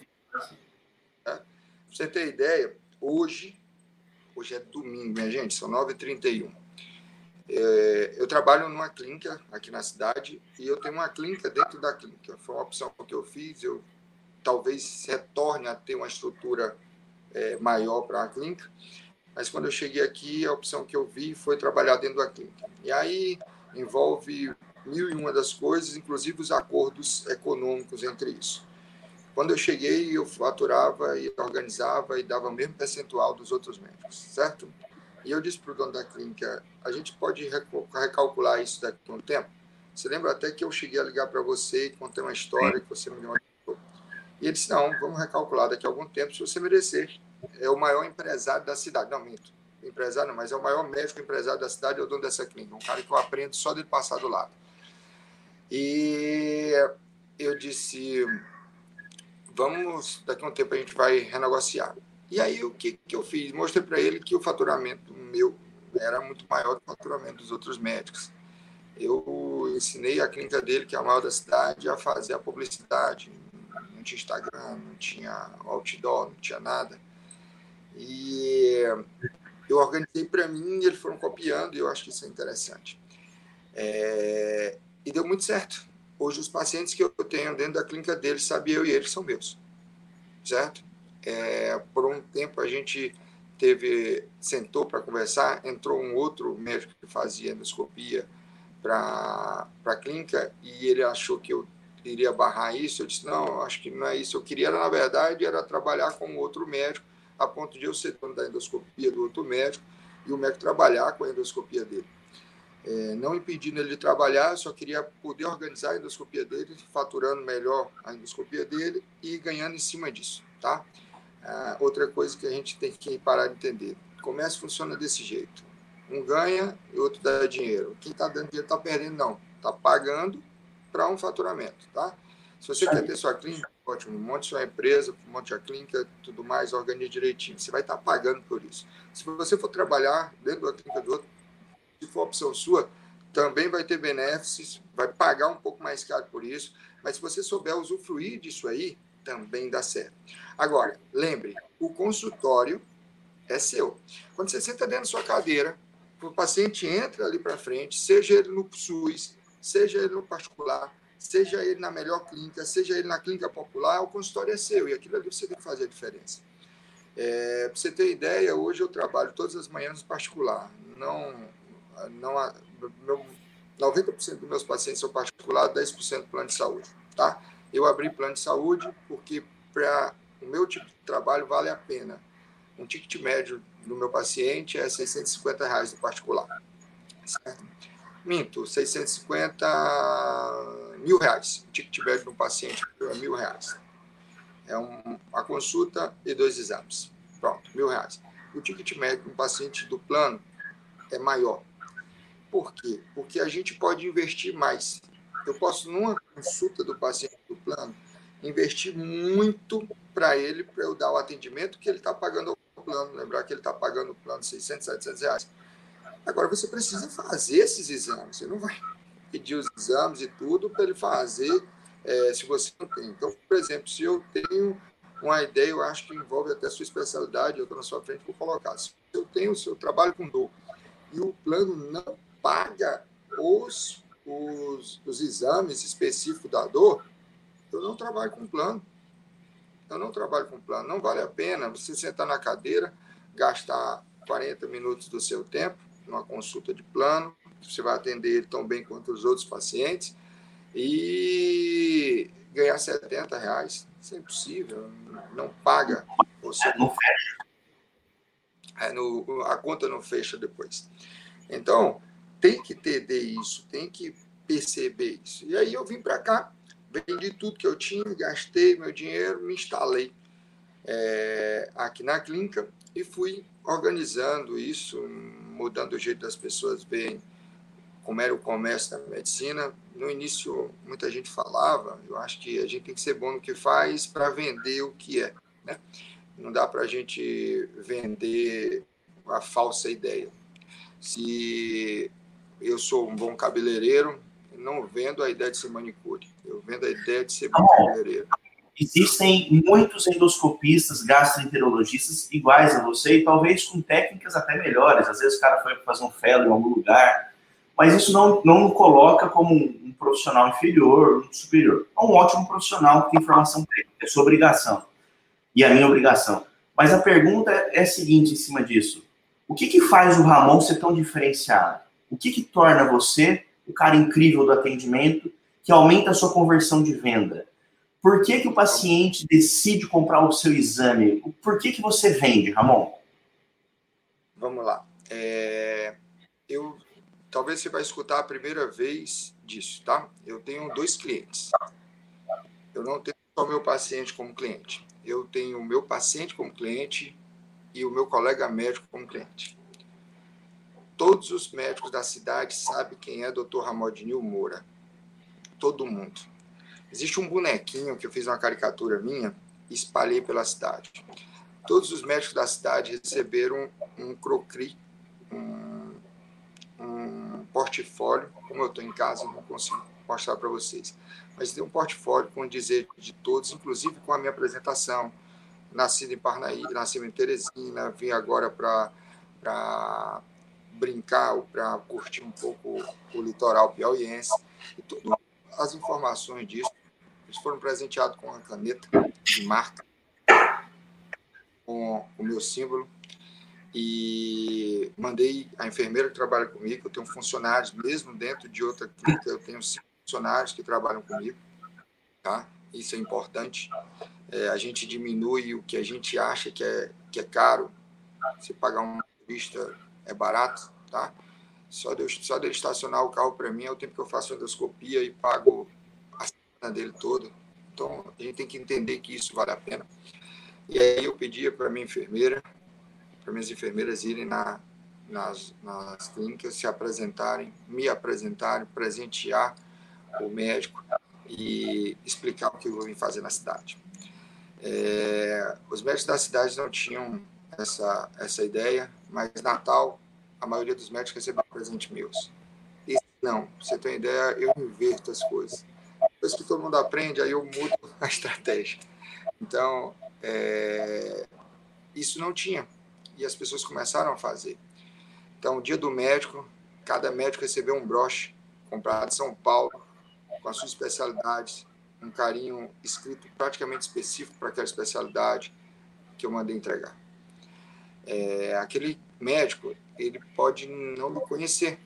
A: Pra você ter ideia, hoje Hoje é domingo, minha gente, são 9h31. É, eu trabalho numa clínica aqui na cidade e eu tenho uma clínica dentro da clínica. Foi uma opção que eu fiz. Eu talvez retorne a ter uma estrutura é, maior para a clínica. Mas quando eu cheguei aqui, a opção que eu vi foi trabalhar dentro da clínica. E aí envolve mil e uma das coisas, inclusive os acordos econômicos entre isso. Quando eu cheguei, eu faturava e organizava e dava o mesmo percentual dos outros médicos, certo? E eu disse para o dono da clínica, a gente pode recalcular isso daqui a um tempo? Você lembra até que eu cheguei a ligar para você e contei uma história que você me deu. E ele disse, não, vamos recalcular daqui a algum tempo se você merecer. é o maior empresário da cidade. Não, minto. Empresário não, mas é o maior médico empresário da cidade, é o dono dessa clínica. Um cara que eu aprendo só dele passar do lado. E eu disse, vamos, daqui a um tempo a gente vai renegociar. E aí o que, que eu fiz? Mostrei para ele que o faturamento meu era muito maior do que o faturamento dos outros médicos. Eu ensinei a clínica dele, que é a maior da cidade, a fazer a publicidade. Não tinha Instagram, não tinha outdoor, não tinha nada. E eu organizei para mim e eles foram copiando, e eu acho que isso é interessante. É, e deu muito certo. Hoje, os pacientes que eu tenho dentro da clínica deles, sabe, eu e eles são meus. Certo? É, por um tempo, a gente teve sentou para conversar, entrou um outro médico que fazia endoscopia para a clínica e ele achou que eu iria barrar isso. Eu disse, não, acho que não é isso. Eu queria, na verdade, era trabalhar com outro médico, a ponto de eu ser dono da endoscopia do outro médico e o médico trabalhar com a endoscopia dele. É, não impedindo ele de trabalhar, só queria poder organizar a endoscopia dele, faturando melhor a endoscopia dele e ganhando em cima disso, tá? Ah, outra coisa que a gente tem que parar de entender. O comércio funciona desse jeito. Um ganha e outro dá dinheiro. Quem está dando dinheiro está perdendo, não. Está pagando para um faturamento, tá? Se você quer ter sua clínica, ótimo, monte sua empresa, monte a clínica, tudo mais, organize direitinho. Você vai estar tá pagando por isso. Se você for trabalhar dentro da clínica do outro, se for opção sua, também vai ter benefícios, vai pagar um pouco mais caro por isso, mas se você souber usufruir disso aí, também dá certo. Agora, lembre, o consultório é seu. Quando você senta dentro da sua cadeira, o paciente entra ali para frente, seja ele no SUS, seja ele no particular, seja ele na melhor clínica, seja ele na clínica popular, o consultório é seu e aquilo ali você tem que fazer a diferença. É, para você ter ideia, hoje eu trabalho todas as manhãs no particular. Não, não, meu, 90% dos meus pacientes são particular, 10% plano de saúde. Tá? Eu abri plano de saúde porque para o meu tipo de trabalho vale a pena. Um ticket médio do meu paciente é 650 reais no particular. Certo? Minto, 650 mil reais. O ticket médio do paciente é mil reais. É um, consulta e dois exames. Pronto, mil reais. O ticket médio do paciente do plano é maior. Por quê? Porque a gente pode investir mais. Eu posso, numa consulta do paciente do plano, investir muito para ele, para eu dar o atendimento que ele está pagando ao plano. Lembrar que ele está pagando o plano 600, 700 reais. Agora, você precisa fazer esses exames. Você não vai pedir os exames e tudo para ele fazer é, se você não tem. Então, por exemplo, se eu tenho uma ideia, eu acho que envolve até a sua especialidade, eu estou na sua frente, vou colocar. Se eu tenho o seu trabalho com dor e o plano não paga os, os, os exames específicos da dor, eu não trabalho com plano. Eu não trabalho com plano. Não vale a pena você sentar na cadeira, gastar 40 minutos do seu tempo numa consulta de plano, você vai atender ele tão bem quanto os outros pacientes, e ganhar 70 reais. Isso é impossível, não paga. Você não fecha. É, no, a conta não fecha depois. Então, tem que entender isso, tem que perceber isso. E aí eu vim para cá vendi tudo que eu tinha, gastei meu dinheiro, me instalei é, aqui na clínica e fui organizando isso, mudando o jeito das pessoas verem como era o comércio da medicina. No início, muita gente falava, eu acho que a gente tem que ser bom no que faz para vender o que é. Né? Não dá para a gente vender a falsa ideia. Se eu sou um bom cabeleireiro, não vendo a ideia de ser manicure, eu vendo a ideia de ser cabeleireiro.
B: Existem muitos endoscopistas, gastroenterologistas iguais a você e talvez com técnicas até melhores. Às vezes o cara foi fazer um fellow em algum lugar, mas isso não, não coloca como um, um profissional inferior, um superior. É um ótimo profissional que tem informação técnica, é sua obrigação. E a minha obrigação. Mas a pergunta é, é a seguinte em cima disso. O que, que faz o Ramon ser tão diferenciado? O que, que torna você o cara incrível do atendimento, que aumenta a sua conversão de venda. Por que, que o paciente decide comprar o seu exame? Por que, que você vende, Ramon?
A: Vamos lá. É, eu talvez você vai escutar a primeira vez disso, tá? Eu tenho dois clientes. Eu não tenho só meu paciente como cliente. Eu tenho o meu paciente como cliente e o meu colega médico como cliente. Todos os médicos da cidade sabem quem é Dr. Ramodinil Moura. Todo mundo. Existe um bonequinho que eu fiz uma caricatura minha e espalhei pela cidade. Todos os médicos da cidade receberam um crocri, um, um portfólio. Como eu estou em casa, não consigo mostrar para vocês. Mas tem um portfólio com dizer de todos, inclusive com a minha apresentação. Nascido em Parnaí, nascido em Teresina, vim agora para brincar ou para curtir um pouco o litoral piauiense. E todas as informações disso eles foram presenteados com uma caneta de marca, com o meu símbolo. E mandei a enfermeira que trabalha comigo, eu tenho funcionários, mesmo dentro de outra clínica, eu tenho funcionários que trabalham comigo. Tá? Isso é importante. É, a gente diminui o que a gente acha que é, que é caro. Se pagar uma vista é barato, tá? Só de, só de estacionar o carro para mim é o tempo que eu faço endoscopia e pago dele toda. Então, a gente tem que entender que isso vale a pena. E aí eu pedia para minha enfermeira, para minhas enfermeiras irem na, nas, nas clínicas, se apresentarem, me apresentarem, presentear o médico e explicar o que eu vir fazer na cidade. É, os médicos da cidade não tinham essa, essa ideia, mas Natal, a maioria dos médicos recebeu presente meus. Esse não, você tem ideia, eu inverto as coisas depois que todo mundo aprende, aí eu mudo a estratégia. Então, é, isso não tinha. E as pessoas começaram a fazer. Então, o dia do médico, cada médico recebeu um broche comprado de São Paulo, com as suas especialidades, um carinho escrito praticamente específico para aquela especialidade que eu mandei entregar. É, aquele médico, ele pode não me conhecer,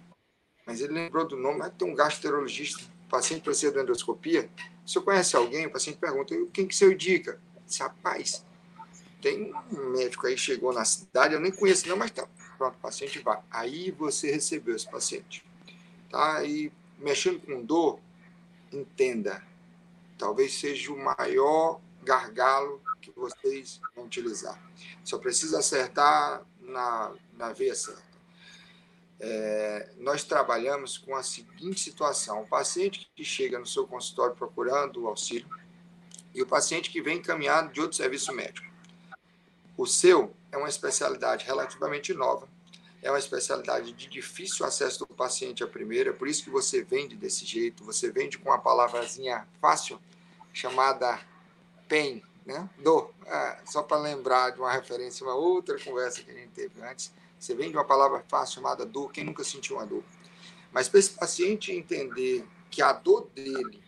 A: mas ele lembrou do nome, tem um gastroenterologista paciente precisa de endoscopia, se eu conhece alguém, o paciente pergunta, quem que você indica? Diz, rapaz, tem um médico aí, chegou na cidade, eu nem conheço não, mas tá, pronto, paciente vai. Aí você recebeu esse paciente. Tá? E mexendo com dor, entenda, talvez seja o maior gargalo que vocês vão utilizar. Só precisa acertar na, na veia certa é, nós trabalhamos com a seguinte situação: o paciente que chega no seu consultório procurando o auxílio e o paciente que vem encaminhado de outro serviço médico. O seu é uma especialidade relativamente nova, é uma especialidade de difícil acesso do paciente à primeira, por isso que você vende desse jeito, você vende com uma palavrazinha fácil chamada pain, né? dor. É, só para lembrar de uma referência, uma outra conversa que a gente teve antes você vem de uma palavra fácil chamada dor, quem nunca sentiu uma dor? Mas para esse paciente entender que a dor dele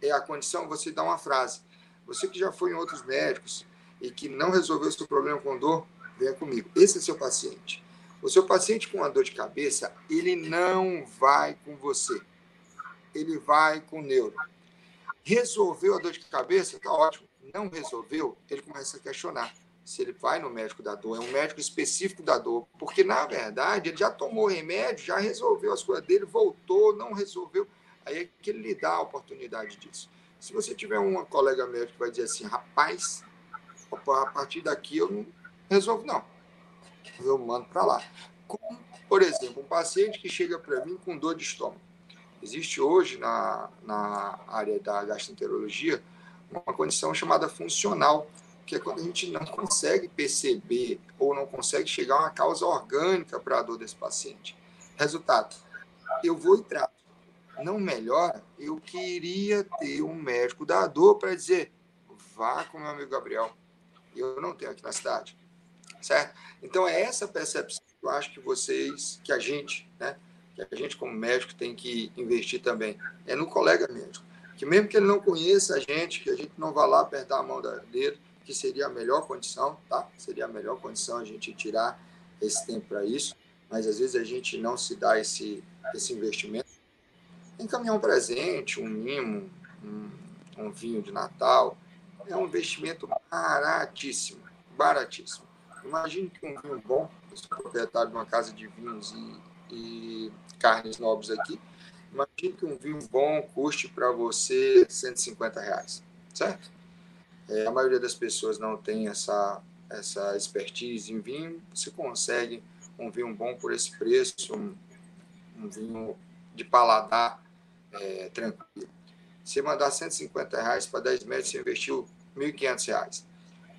A: é a condição, você dá uma frase. Você que já foi em outros médicos e que não resolveu seu problema com dor, venha comigo. Esse é seu paciente. O seu paciente com uma dor de cabeça, ele não vai com você. Ele vai com o neuro. Resolveu a dor de cabeça? Tá ótimo. Não resolveu? Ele começa a questionar se ele vai no médico da dor, é um médico específico da dor, porque na verdade ele já tomou remédio, já resolveu as coisas dele, voltou, não resolveu, aí é que ele lhe dá a oportunidade disso. Se você tiver uma colega médico que vai dizer assim, rapaz, a partir daqui eu não resolvo, não. Eu mando para lá. Como, por exemplo, um paciente que chega para mim com dor de estômago. Existe hoje na, na área da gastroenterologia uma condição chamada funcional, que é quando a gente não consegue perceber ou não consegue chegar a uma causa orgânica para a dor desse paciente. Resultado, eu vou e trato. Não melhora, eu queria ter um médico da dor para dizer, vá com meu amigo Gabriel. Eu não tenho aqui na cidade. Certo? Então, é essa percepção que eu acho que vocês, que a gente, né, que a gente como médico tem que investir também, é no colega médico. Que mesmo que ele não conheça a gente, que a gente não vá lá apertar a mão dele, que seria a melhor condição, tá? Seria a melhor condição a gente tirar esse tempo para isso, mas às vezes a gente não se dá esse, esse investimento. Encaminhar um presente, um mimo, um, um vinho de Natal, é um investimento baratíssimo, baratíssimo. Imagine que um vinho bom, eu sou proprietário de uma casa de vinhos e, e carnes nobres aqui, imagine que um vinho bom custe para você 150 reais, certo? É, a maioria das pessoas não tem essa, essa expertise em vinho, você consegue um vinho bom por esse preço, um, um vinho de paladar é, tranquilo. Se mandar 150 reais para 10 médicos, você investiu 1.500 reais.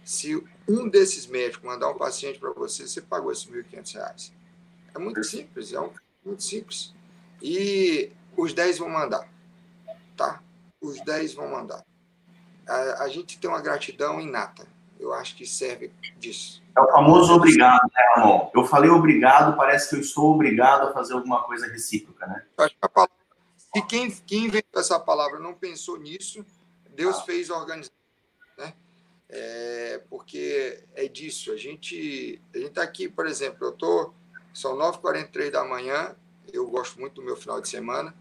A: Se um desses médicos mandar um paciente para você, você pagou esses 1.500 reais. É muito simples, é um, muito simples. E os 10 vão mandar, tá? Os 10 vão mandar. A, a gente tem uma gratidão inata. Eu acho que serve disso.
B: É o famoso obrigado, né, Ramon? Eu falei obrigado, parece que eu estou obrigado a fazer alguma coisa recíproca, né?
A: Acho que a palavra e quem, quem inventou essa palavra não pensou nisso, Deus fez organizar. Né? É, porque é disso. A gente a está aqui, por exemplo, eu tô, são 9h43 da manhã, eu gosto muito do meu final de semana,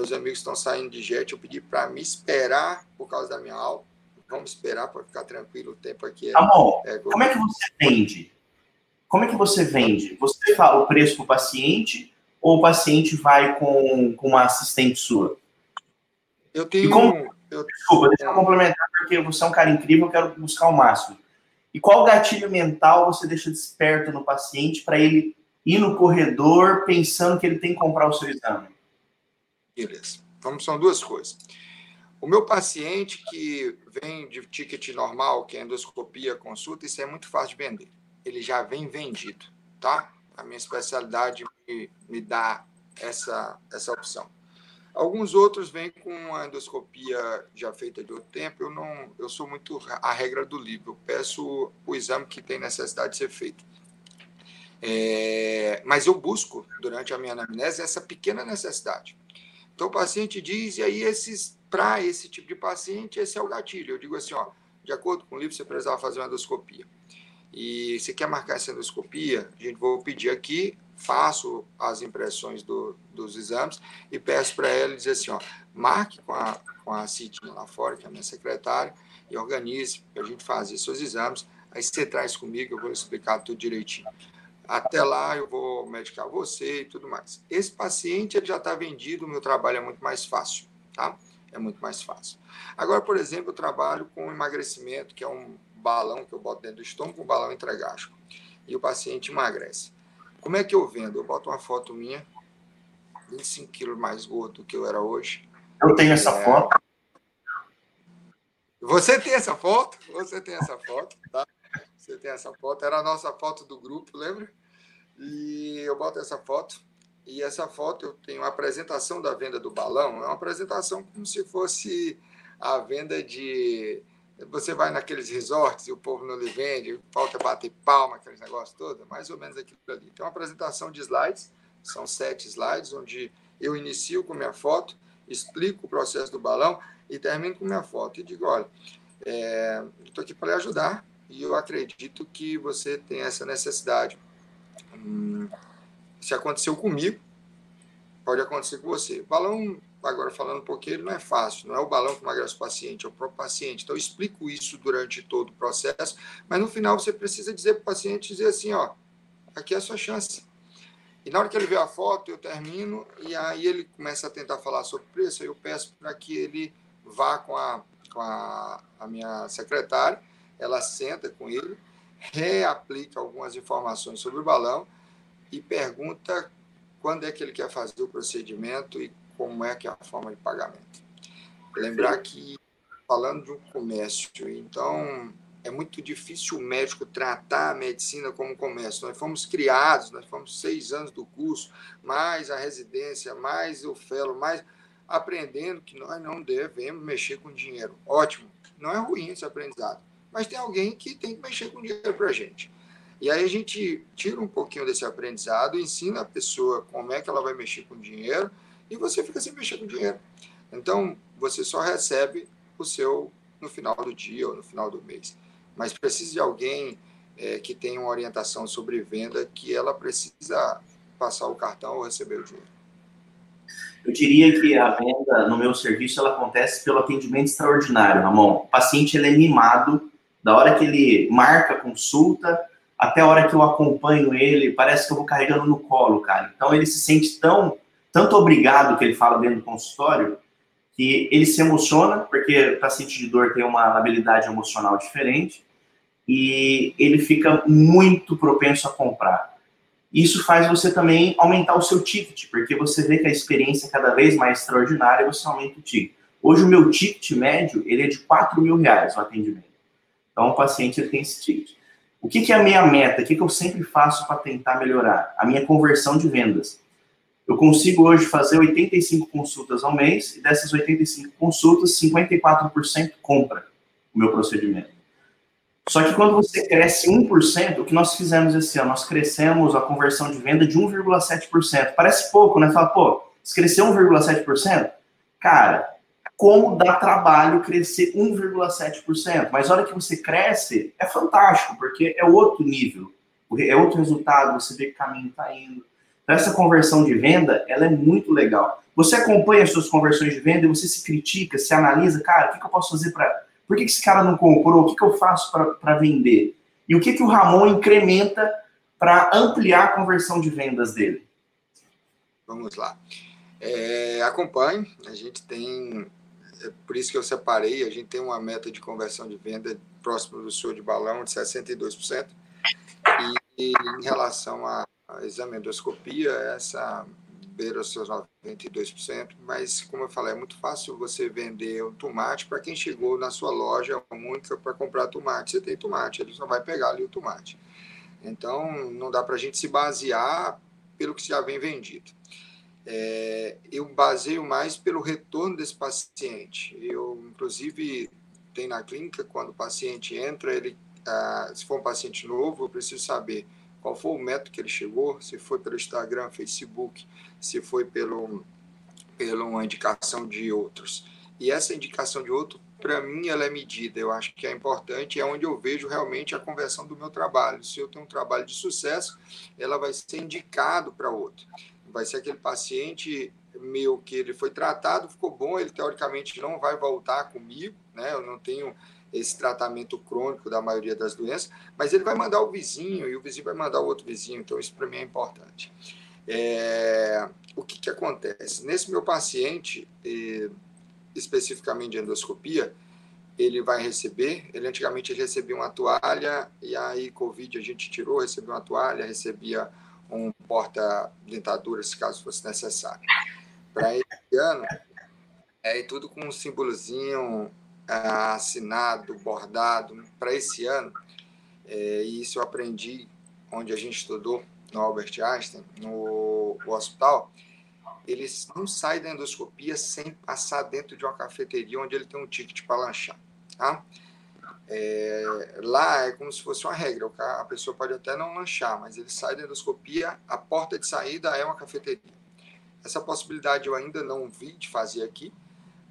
A: meus amigos estão saindo de jet, eu pedi para me esperar por causa da minha aula. Vamos esperar para ficar tranquilo, o tempo aqui
B: é. Bom. É, como é que você vende? Como é que você vende? Você fala o preço para o paciente ou o paciente vai com, com uma assistente sua?
A: Eu tenho. E como,
B: eu, desculpa, deixa eu complementar, porque você é um cara incrível, eu quero buscar o máximo. E qual gatilho mental você deixa desperto no paciente para ele ir no corredor pensando que ele tem que comprar o seu exame?
A: Beleza. Então, são duas coisas. O meu paciente que vem de ticket normal, que é endoscopia, consulta, isso é muito fácil de vender. Ele já vem vendido, tá? a minha especialidade me, me dá essa, essa opção. Alguns outros vêm com a endoscopia já feita de outro tempo. Eu não, eu sou muito a regra do livro. Eu peço o exame que tem necessidade de ser feito. É, mas eu busco durante a minha anamnese essa pequena necessidade. Então o paciente diz e aí esses para esse tipo de paciente esse é o gatilho. Eu digo assim, ó, de acordo com o livro você precisava fazer uma endoscopia e se quer marcar essa endoscopia, a gente vou pedir aqui, faço as impressões do, dos exames e peço para ela dizer assim, ó, marque com a, com a Citinha lá fora, que é a minha secretária, e organize a gente fazer seus exames. Aí você traz comigo, eu vou explicar tudo direitinho. Até lá eu vou medicar você e tudo mais. Esse paciente ele já está vendido, o meu trabalho é muito mais fácil, tá? É muito mais fácil. Agora, por exemplo, eu trabalho com emagrecimento, que é um balão que eu boto dentro do estômago, um balão intragástrico. E o paciente emagrece. Como é que eu vendo? Eu boto uma foto minha, 25 quilos mais gordo do que eu era hoje.
B: Eu tenho essa é... foto.
A: Você tem essa foto? Você tem essa foto, tá? Você tem essa foto. Era a nossa foto do grupo, lembra? E eu boto essa foto. E essa foto eu tenho a apresentação da venda do balão. É uma apresentação como se fosse a venda de você vai naqueles resorts e o povo não lhe vende, falta bater palma, aqueles negócios todos, mais ou menos aquilo ali. Tem uma apresentação de slides, são sete slides, onde eu inicio com minha foto, explico o processo do balão e termino com minha foto. E digo, olha, é, estou aqui para lhe ajudar e eu acredito que você tem essa necessidade. Se aconteceu comigo, pode acontecer com você. Balão agora falando um pouquinho, não é fácil, não é o balão que emagrece o paciente, é o próprio paciente. Então, eu explico isso durante todo o processo, mas no final você precisa dizer para o paciente, dizer assim, ó, aqui é a sua chance. E na hora que ele vê a foto, eu termino, e aí ele começa a tentar falar sobre preço, aí eu peço para que ele vá com a, com a, a minha secretária, ela senta com ele, reaplica algumas informações sobre o balão e pergunta quando é que ele quer fazer o procedimento e como é que é a forma de pagamento. Lembrar que, falando de um comércio, então é muito difícil o médico tratar a medicina como comércio. Nós fomos criados, nós fomos seis anos do curso, mais a residência, mais o fellow, mais aprendendo que nós não devemos mexer com dinheiro. Ótimo, não é ruim esse aprendizado, mas tem alguém que tem que mexer com dinheiro para a gente. E aí a gente tira um pouquinho desse aprendizado, ensina a pessoa como é que ela vai mexer com dinheiro e você fica sem mexer com dinheiro. Então, você só recebe o seu no final do dia ou no final do mês. Mas precisa de alguém é, que tenha uma orientação sobre venda que ela precisa passar o cartão ou receber o dinheiro.
B: Eu diria que a venda no meu serviço ela acontece pelo atendimento extraordinário, Ramon. O paciente ele é mimado da hora que ele marca a consulta até a hora que eu acompanho ele, parece que eu vou carregando no colo, cara. Então ele se sente tão tanto obrigado que ele fala dentro do consultório, que ele se emociona, porque o paciente de dor tem uma habilidade emocional diferente. e ele fica muito propenso a comprar. Isso faz você também aumentar o seu ticket, porque você vê que a experiência é cada vez mais extraordinária, você aumenta o ticket. Hoje o meu ticket médio ele é de 4 mil reais o atendimento. Então o paciente tem esse ticket. O que, que é a minha meta? O que, que eu sempre faço para tentar melhorar? A minha conversão de vendas. Eu consigo hoje fazer 85 consultas ao mês e dessas 85 consultas, 54% compra o meu procedimento. Só que quando você cresce 1%, o que nós fizemos esse ano? Nós crescemos a conversão de venda de 1,7%. Parece pouco, né? Fala, pô, se cresceu 1,7%? Cara, como dá trabalho crescer 1,7%? Mas a hora que você cresce, é fantástico, porque é outro nível, é outro resultado, você vê que o caminho está indo. Então, essa conversão de venda, ela é muito legal. Você acompanha as suas conversões de venda e você se critica, se analisa, cara, o que, eu posso fazer para por que, que esse cara não comprou? O que, que eu faço para vender? E o que, que o Ramon incrementa para ampliar a conversão de vendas dele?
A: Vamos lá. É, acompanhe, a gente tem, é por isso que eu separei, a gente tem uma meta de conversão de venda próximo do show de balão de 62%. E, e em relação à exame endoscopia, essa beira os seus 92%, mas, como eu falei, é muito fácil você vender o tomate para quem chegou na sua loja única para comprar tomate. Você tem tomate, ele só vai pegar ali o tomate. Então, não dá para a gente se basear pelo que já vem vendido. É, eu baseio mais pelo retorno desse paciente. Eu, inclusive, tem na clínica, quando o paciente entra, ele, ah, se for um paciente novo, eu preciso saber qual foi o método que ele chegou, se foi pelo Instagram, Facebook, se foi pelo, pela uma indicação de outros. E essa indicação de outro, para mim, ela é medida. Eu acho que é importante, é onde eu vejo realmente a conversão do meu trabalho. Se eu tenho um trabalho de sucesso, ela vai ser indicado para outro. Vai ser aquele paciente meu que ele foi tratado, ficou bom, ele teoricamente não vai voltar comigo, né? Eu não tenho esse tratamento crônico da maioria das doenças, mas ele vai mandar o vizinho e o vizinho vai mandar o outro vizinho, então isso para mim é importante. É, o que, que acontece? Nesse meu paciente, especificamente de endoscopia, ele vai receber, ele antigamente recebia uma toalha, e aí Covid a gente tirou, recebeu uma toalha, recebia um porta-dentadura, se caso fosse necessário. Para esse ano, é tudo com um símbolozinho assinado, bordado para esse ano. É, isso eu aprendi onde a gente estudou, no Albert Einstein, no, no hospital. Eles não saem da endoscopia sem passar dentro de uma cafeteria onde ele tem um ticket para lanchar. Tá? É, lá é como se fosse uma regra, a pessoa pode até não lanchar, mas ele sai da endoscopia, a porta de saída é uma cafeteria. Essa possibilidade eu ainda não vi de fazer aqui,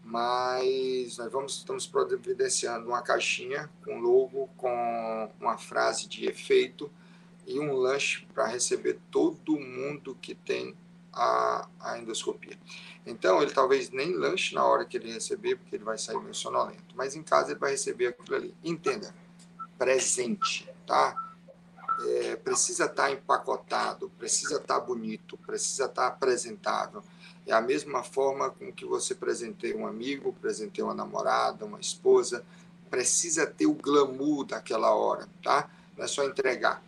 A: mas nós vamos, estamos providenciando uma caixinha com logo, com uma frase de efeito e um lanche para receber todo mundo que tem a, a, endoscopia. Então, ele talvez nem lanche na hora que ele receber, porque ele vai sair meio sonolento, mas em casa ele vai receber aquilo ali. Entenda, presente, tá? É, precisa estar tá empacotado, precisa estar tá bonito, precisa estar tá apresentável é a mesma forma com que você presenteia um amigo, presenteia uma namorada, uma esposa. Precisa ter o glamour daquela hora, tá? Não é só entregar.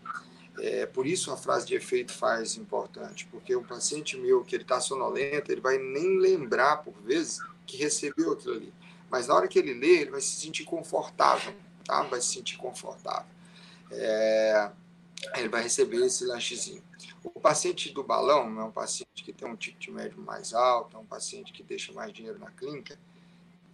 A: É, por isso a frase de efeito faz importante, porque o paciente meu que ele está sonolento, ele vai nem lembrar por vezes que recebeu aquilo ali. Mas na hora que ele lê, ele vai se sentir confortável, tá? Vai se sentir confortável. É, ele vai receber esse lanchezinho. O paciente do balão é um paciente que tem um ticket médio mais alto, é um paciente que deixa mais dinheiro na clínica,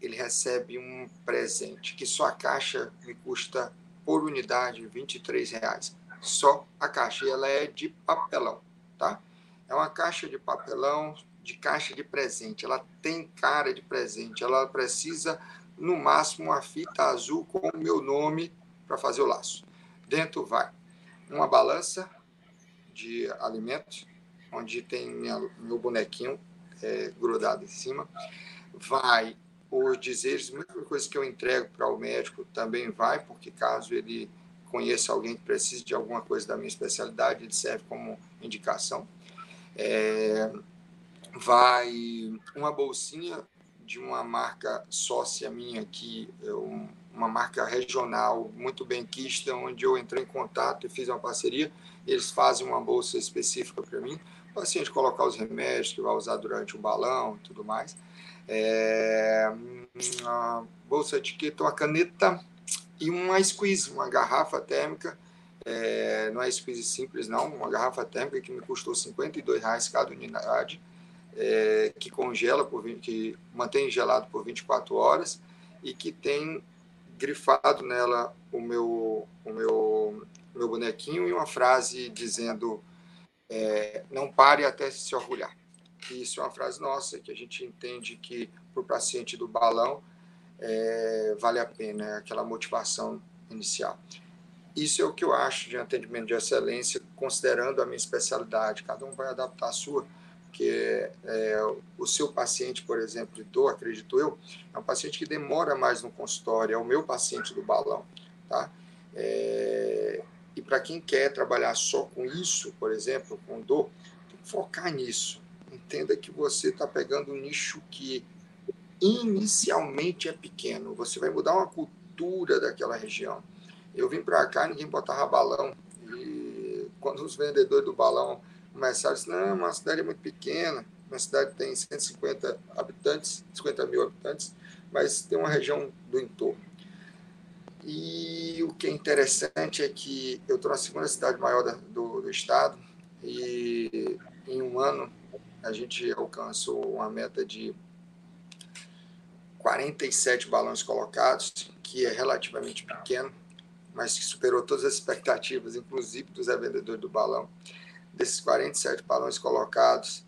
A: ele recebe um presente, que só a caixa me custa por unidade 23 reais. Só a caixa, e ela é de papelão, tá? É uma caixa de papelão, de caixa de presente. Ela tem cara de presente. Ela precisa, no máximo, uma fita azul com o meu nome para fazer o laço. Dentro vai uma balança de alimentos, onde tem minha, meu bonequinho é, grudado em cima. Vai os dizeres, mesma coisa que eu entrego para o médico também vai, porque caso ele conheça alguém que precise de alguma coisa da minha especialidade, ele serve como indicação. É, vai uma bolsinha de uma marca sócia minha aqui, um, uma marca regional muito bem quista, onde eu entrei em contato e fiz uma parceria. Eles fazem uma bolsa específica para mim, o paciente colocar os remédios que vai usar durante o balão e tudo mais. É, uma bolsa etiqueta, uma caneta e uma squeeze, uma garrafa térmica. É, não é squeeze simples, não, uma garrafa térmica que me custou 52 reais cada unidade, é, que congela por 20, que mantém gelado por 24 horas e que tem grifado nela o meu o meu meu bonequinho e uma frase dizendo é, não pare até se orgulhar. Isso é uma frase nossa que a gente entende que para o paciente do balão é, vale a pena aquela motivação inicial. Isso é o que eu acho de atendimento de excelência, considerando a minha especialidade. Cada um vai adaptar a sua, porque é, o seu paciente, por exemplo, de dor, acredito eu, é um paciente que demora mais no consultório, é o meu paciente do balão, tá? É, e para quem quer trabalhar só com isso, por exemplo, com dor, tem que focar nisso. Entenda que você está pegando um nicho que inicialmente é pequeno. Você vai mudar uma cultura daquela região. Eu vim para cá, ninguém botava balão. E quando os vendedores do balão começaram, disse, não, uma cidade é muito pequena, uma cidade tem 150 habitantes, 50 mil habitantes, mas tem uma região do entorno. E o que é interessante é que eu estou na segunda cidade maior do, do estado e em um ano a gente alcançou uma meta de 47 balões colocados, que é relativamente pequeno, mas que superou todas as expectativas, inclusive dos vendedores do balão. Desses 47 balões colocados,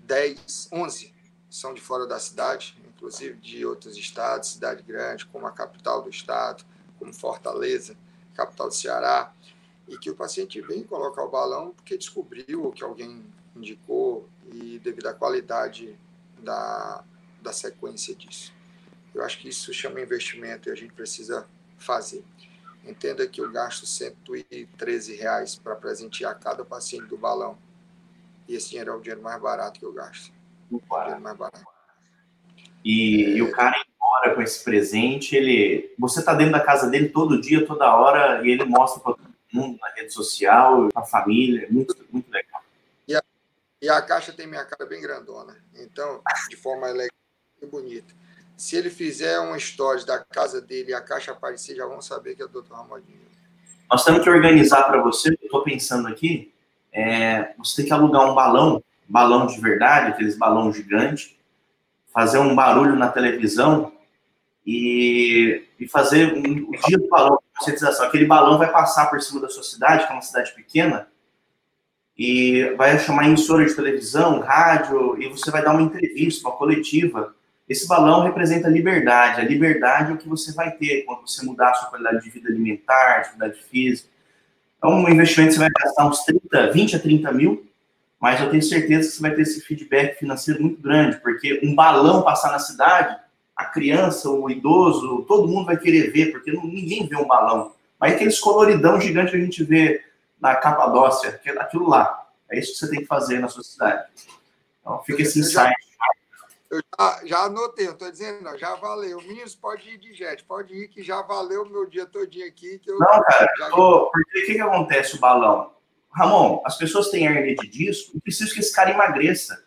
A: 10, 11 são de fora da cidade, inclusive de outros estados, cidade grande, como a capital do estado, como Fortaleza, capital do Ceará, e que o paciente vem colocar o balão porque descobriu que alguém indicou e devido à qualidade da, da sequência disso. Eu acho que isso chama investimento e a gente precisa fazer. Entenda que eu gasto 113 reais para presentear cada paciente do balão. E esse dinheiro é o dinheiro mais barato que eu gasto.
B: O dinheiro mais barato. E, é... e o cara embora com esse presente, ele, você está dentro da casa dele todo dia, toda hora, e ele mostra para todo mundo na rede social, a família, muito, muito legal.
A: E a, e a caixa tem minha cara bem grandona, então, de forma legal e bonita. Se ele fizer uma história da casa dele e a caixa aparecer, já vão saber que é o Dr. Ramodinho.
B: Nós temos que organizar para você, eu estou pensando aqui, é, você tem que alugar um balão, balão de verdade, aqueles balão gigante, fazer um barulho na televisão e, e fazer um, o dia do balão, conscientização. Aquele balão vai passar por cima da sua cidade, que é uma cidade pequena, e vai chamar emissora de televisão, rádio, e você vai dar uma entrevista, uma coletiva. Esse balão representa a liberdade. A liberdade é o que você vai ter quando você mudar a sua qualidade de vida alimentar, atividade física. Então, um investimento você vai gastar uns 30, 20 a 30 mil, mas eu tenho certeza que você vai ter esse feedback financeiro muito grande, porque um balão passar na cidade, a criança, o idoso, todo mundo vai querer ver, porque não, ninguém vê um balão. Mas aqueles coloridão gigante que a gente vê na Capadócia, aquilo lá. É isso que você tem que fazer na sua cidade. Então, fica esse insight.
A: Eu já, já anotei, eu estou dizendo, já valeu. Meninos, pode ir de jet, pode ir, que já valeu o meu dia todinho aqui. Que eu,
B: não, cara, já... tô, porque o que, que acontece o balão? Ramon, as pessoas têm hernia de disco e preciso que esse cara emagreça.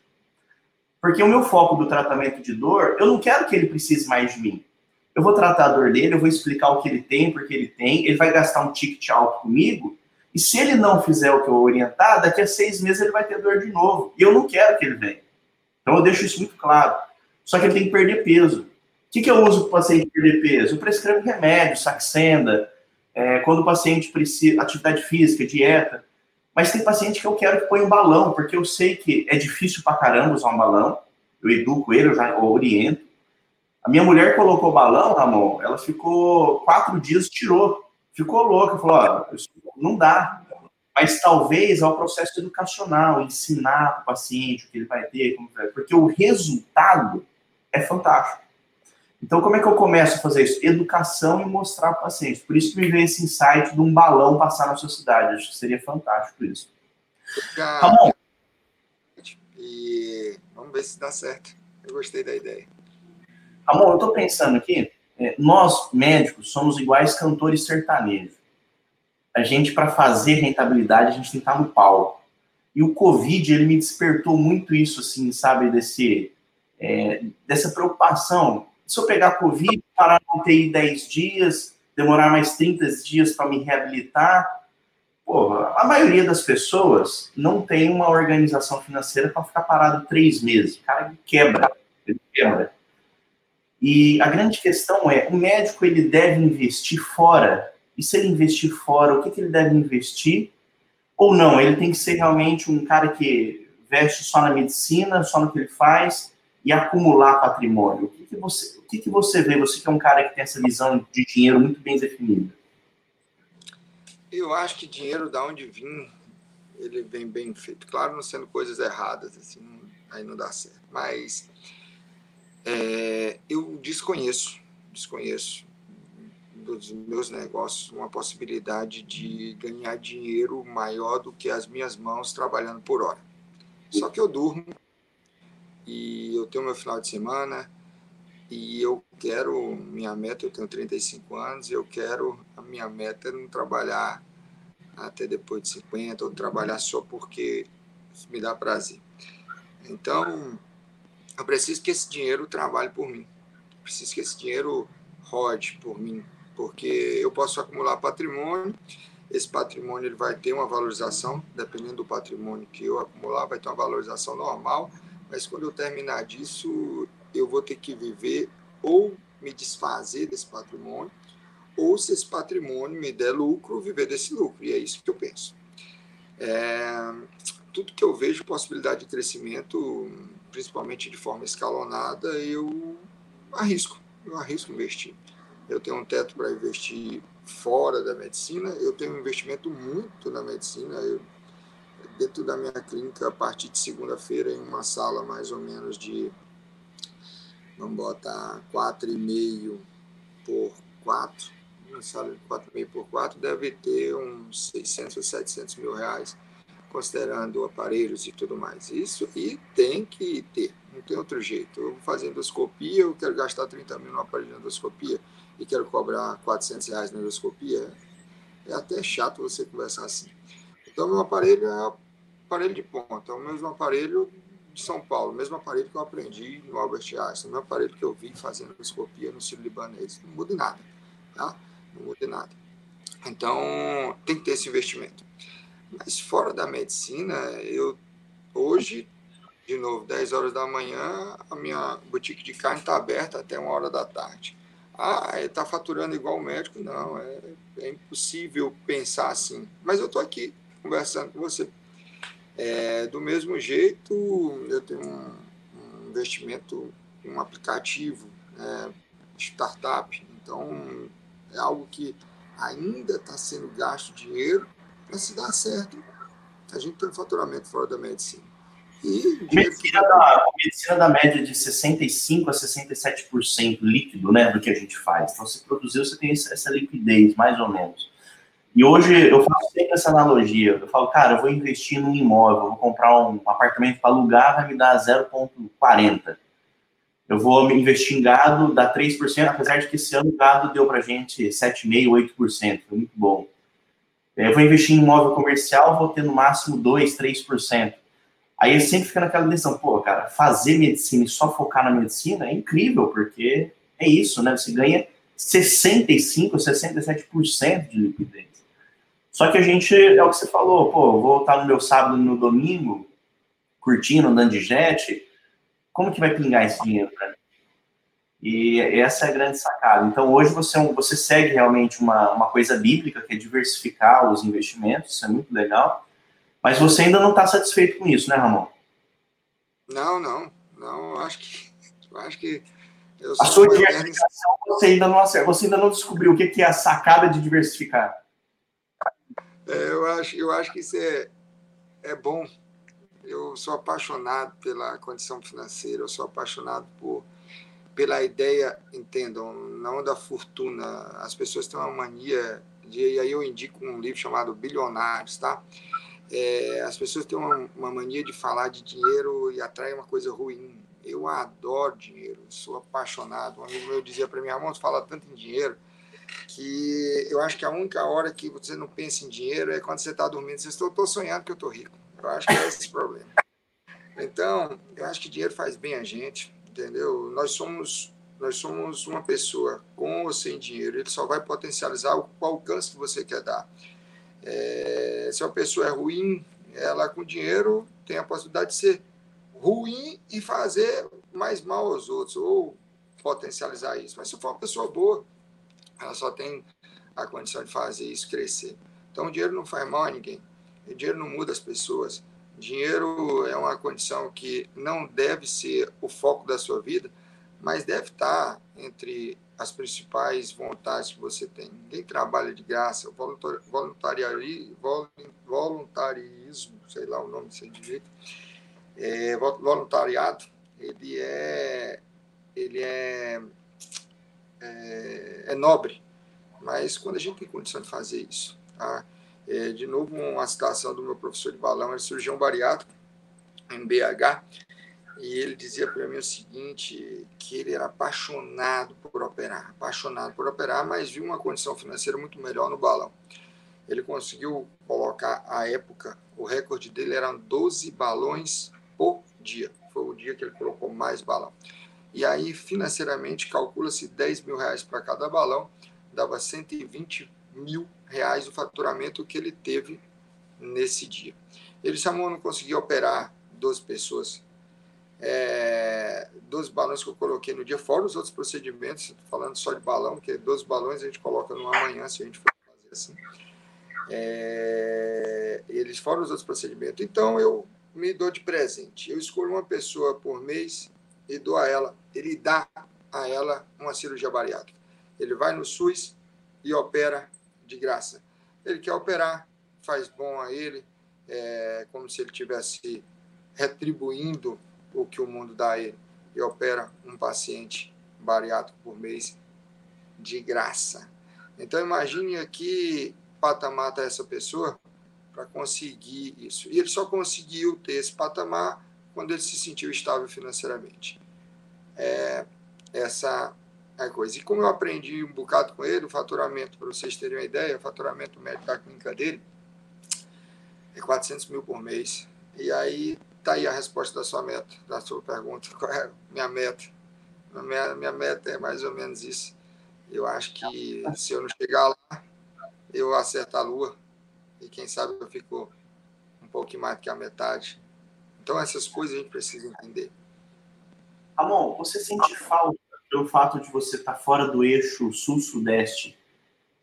B: Porque o meu foco do tratamento de dor, eu não quero que ele precise mais de mim. Eu vou tratar a dor dele, eu vou explicar o que ele tem, porque ele tem, ele vai gastar um ticket alto comigo, e se ele não fizer o que eu orientar, daqui a seis meses ele vai ter dor de novo. E eu não quero que ele venha. Então eu deixo isso muito claro. Só que ele tem que perder peso. O que, que eu uso para o paciente perder peso? Eu prescrevo remédio, saxenda, é, quando o paciente precisa, atividade física, dieta. Mas tem paciente que eu quero que ponha um balão, porque eu sei que é difícil pra caramba usar um balão. Eu educo ele, eu já oriento. A minha mulher colocou o balão, Ramon, ela ficou quatro dias, tirou. Ficou louca, falou, ó, não dá. Mas talvez é o processo educacional, ensinar para o paciente o que ele vai ter, vai, porque o resultado é fantástico. Então, como é que eu começo a fazer isso? Educação e mostrar para o paciente. Por isso que me veio esse insight de um balão passar na sua cidade. Acho que seria fantástico isso.
A: Tá bom. E vamos ver se dá certo. Eu gostei da ideia.
B: Ramon, eu estou pensando aqui, é, nós, médicos, somos iguais cantores sertanejos. A gente, para fazer rentabilidade, a gente tem que estar no palco. E o Covid, ele me despertou muito isso, assim, sabe, desse, é, dessa preocupação. Se eu pegar Covid, parar na UTI 10 dias, demorar mais 30 dias para me reabilitar, Porra, a maioria das pessoas não tem uma organização financeira para ficar parado três meses. O cara quebra, ele quebra. E a grande questão é, o médico ele deve investir fora. E se ele investir fora, o que, que ele deve investir? Ou não, ele tem que ser realmente um cara que veste só na medicina, só no que ele faz e acumular patrimônio. O que, que você, o que, que você vê? Você que é um cara que tem essa visão de dinheiro muito bem definida.
A: Eu acho que dinheiro da onde vim, ele vem bem feito. Claro, não sendo coisas erradas, assim, aí não dá certo. Mas é, eu desconheço, desconheço dos meus negócios uma possibilidade de ganhar dinheiro maior do que as minhas mãos trabalhando por hora. Só que eu durmo e eu tenho meu final de semana e eu quero, minha meta, eu tenho 35 anos, eu quero, a minha meta é não trabalhar até depois de 50 ou trabalhar só porque me dá prazer. Então, eu preciso que esse dinheiro trabalhe por mim. Eu preciso que esse dinheiro rode por mim, porque eu posso acumular patrimônio. Esse patrimônio ele vai ter uma valorização, dependendo do patrimônio que eu acumular, vai ter uma valorização normal. Mas quando eu terminar disso, eu vou ter que viver ou me desfazer desse patrimônio, ou se esse patrimônio me der lucro, viver desse lucro. E é isso que eu penso. É, tudo que eu vejo possibilidade de crescimento, principalmente de forma escalonada, eu arrisco, eu arrisco investir. Eu tenho um teto para investir fora da medicina, eu tenho um investimento muito na medicina. Eu, dentro da minha clínica, a partir de segunda-feira, em uma sala mais ou menos de, vamos botar, 4,5 por 4, uma sala de 4,5 por 4, deve ter uns 600 ou 700 mil reais considerando aparelhos e tudo mais. Isso e tem que ter, não tem outro jeito. Eu vou fazer endoscopia, eu quero gastar 30 mil no aparelho de endoscopia e quero cobrar 400 reais na endoscopia. É até chato você conversar assim. Então, meu aparelho é aparelho de ponta, é o mesmo aparelho de São Paulo, mesmo aparelho que eu aprendi no Albert Einstein, o mesmo aparelho que eu vi fazendo endoscopia no Ciro Libanês. Não muda em nada, tá? Não muda em nada. Então, tem que ter esse investimento. Mas fora da medicina, eu hoje, de novo, 10 horas da manhã, a minha boutique de carne está aberta até uma hora da tarde. Ah, está faturando igual o médico? Não, é, é impossível pensar assim. Mas eu estou aqui conversando com você. É, do mesmo jeito, eu tenho um, um investimento em um aplicativo, é, startup. Então, é algo que ainda está sendo gasto dinheiro, para se dar certo, a gente tem um faturamento fora da medicina.
B: Medicina, da, medicina da média de 65% a 67% líquido, né, do que a gente faz. Então, se produziu, você tem essa liquidez, mais ou menos. E hoje eu faço sempre essa analogia. Eu falo, cara, eu vou investir num imóvel, vou comprar um apartamento para alugar, vai me dar 0,40. Eu vou investir em gado, dá 3%, apesar de que esse ano o gado deu para gente 7,5%, 8%, foi muito bom. Eu vou investir em imóvel comercial, vou ter no máximo 2, 3%. Aí sempre fica naquela decisão, pô, cara, fazer medicina e só focar na medicina é incrível, porque é isso, né? Você ganha 65, 67% de liquidez. Só que a gente, é o que você falou, pô, vou estar no meu sábado e no domingo, curtindo, andando de jet, como que vai pingar esse dinheiro para mim? E essa é a grande sacada. Então, hoje você, é você segue realmente uma, uma coisa bíblica, que é diversificar os investimentos, isso é muito legal. Mas você ainda não está satisfeito com isso, né, Ramon?
A: Não, não. Não, acho que. Acho que
B: a sua diversificação, você ainda não você ainda não descobriu o que é a sacada de diversificar.
A: É, eu, acho, eu acho que isso é, é bom. Eu sou apaixonado pela condição financeira, eu sou apaixonado por pela ideia, entendam, não da fortuna. As pessoas têm uma mania de, e aí eu indico um livro chamado Bilionários, tá? É, as pessoas têm uma, uma, mania de falar de dinheiro e atrai uma coisa ruim. Eu adoro dinheiro, sou apaixonado. Um amigo meu dizia para mim, Ramon, fala tanto em dinheiro que eu acho que a única hora que você não pensa em dinheiro é quando você está dormindo. Você estou sonhando que eu estou rico. Eu acho que é esse o problema. Então, eu acho que dinheiro faz bem a gente, entendeu? Nós somos nós somos uma pessoa com ou sem dinheiro, ele só vai potencializar o alcance que você quer dar. É, se uma pessoa é ruim, ela com dinheiro tem a possibilidade de ser ruim e fazer mais mal aos outros, ou potencializar isso. Mas se for uma pessoa boa, ela só tem a condição de fazer isso crescer. Então, o dinheiro não faz mal a ninguém. O dinheiro não muda as pessoas. Dinheiro é uma condição que não deve ser o foco da sua vida, mas deve estar entre as principais vontades que você tem. Ninguém trabalha de graça. Voluntariarismo, voluntarismo sei lá o nome desse direito, é, voluntariado, ele é, ele é, é, é, nobre, mas quando a gente tem condição de fazer isso, tá? É, de novo, uma citação do meu professor de balão, ele cirurgião bariátrico, em BH, e ele dizia para mim o seguinte, que ele era apaixonado por operar, apaixonado por operar, mas viu uma condição financeira muito melhor no balão. Ele conseguiu colocar, à época, o recorde dele eram 12 balões por dia. Foi o dia que ele colocou mais balão. E aí, financeiramente, calcula-se 10 mil reais para cada balão, dava 120 mil reais o faturamento que ele teve nesse dia. Ele chamou, não conseguia operar 12 pessoas é, 12 balões que eu coloquei no dia, fora os outros procedimentos, falando só de balão, que 12 balões a gente coloca no amanhã, se a gente for fazer assim. É, eles fora os outros procedimentos. Então eu me dou de presente. Eu escolho uma pessoa por mês e dou a ela, ele dá a ela uma cirurgia bariátrica. Ele vai no SUS e opera de graça. Ele quer operar, faz bom a ele, é como se ele tivesse retribuindo o que o mundo dá a ele e opera um paciente bariátrico por mês de graça. Então imagine aqui patamar está essa pessoa para conseguir isso. E ele só conseguiu ter esse patamar quando ele se sentiu estável financeiramente. É, essa é a coisa. E como eu aprendi um bocado com ele, o faturamento, para vocês terem uma ideia, o faturamento médio da clínica dele é 400 mil por mês. E aí Está aí a resposta da sua meta, da sua pergunta. Qual é a minha meta? Minha, minha meta é mais ou menos isso. Eu acho que se eu não chegar lá, eu acerto a lua. E quem sabe eu fico um pouquinho mais do que a metade. Então, essas coisas a gente precisa entender.
B: Ramon, você sente falta pelo fato de você estar fora do eixo sul-sudeste,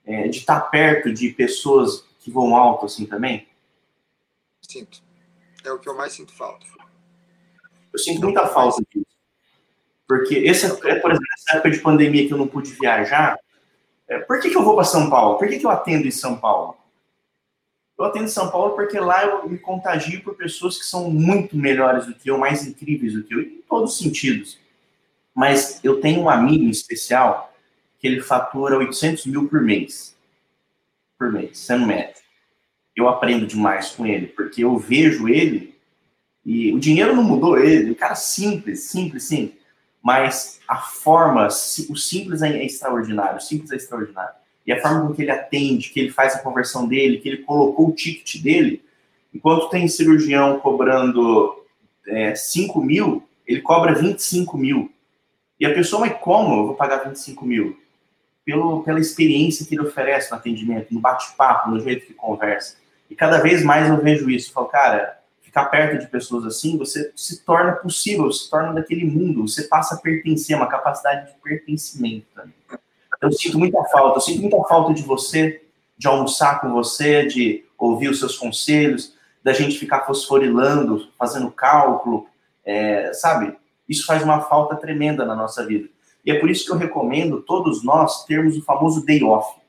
B: é, de estar perto de pessoas que vão alto assim também?
A: Sinto é o que eu mais sinto falta.
B: Eu sinto muita falta disso. Porque esse, é, por exemplo, nessa época de pandemia que eu não pude viajar, é, por que, que eu vou para São Paulo? Por que, que eu atendo em São Paulo? Eu atendo em São Paulo porque lá eu me contagio por pessoas que são muito melhores do que eu, mais incríveis do que eu, em todos os sentidos. Mas eu tenho um amigo especial que ele fatura 800 mil por mês. Por mês, sendo médico eu aprendo demais com ele, porque eu vejo ele e o dinheiro não mudou ele, o cara simples, simples, sim, mas a forma, o simples é extraordinário, o simples é extraordinário. E a forma com que ele atende, que ele faz a conversão dele, que ele colocou o ticket dele, enquanto tem cirurgião cobrando é, 5 mil, ele cobra 25 mil. E a pessoa, mas como eu vou pagar 25 mil? Pelo, pela experiência que ele oferece no atendimento, no bate-papo, no jeito que conversa. E cada vez mais eu vejo isso. Eu falo, cara, ficar perto de pessoas assim, você se torna possível, se torna daquele mundo, você passa a pertencer, uma capacidade de pertencimento também. Eu sinto muita falta, eu sinto muita falta de você, de almoçar com você, de ouvir os seus conselhos, da gente ficar fosforilando, fazendo cálculo, é, sabe? Isso faz uma falta tremenda na nossa vida. E é por isso que eu recomendo todos nós termos o famoso day off.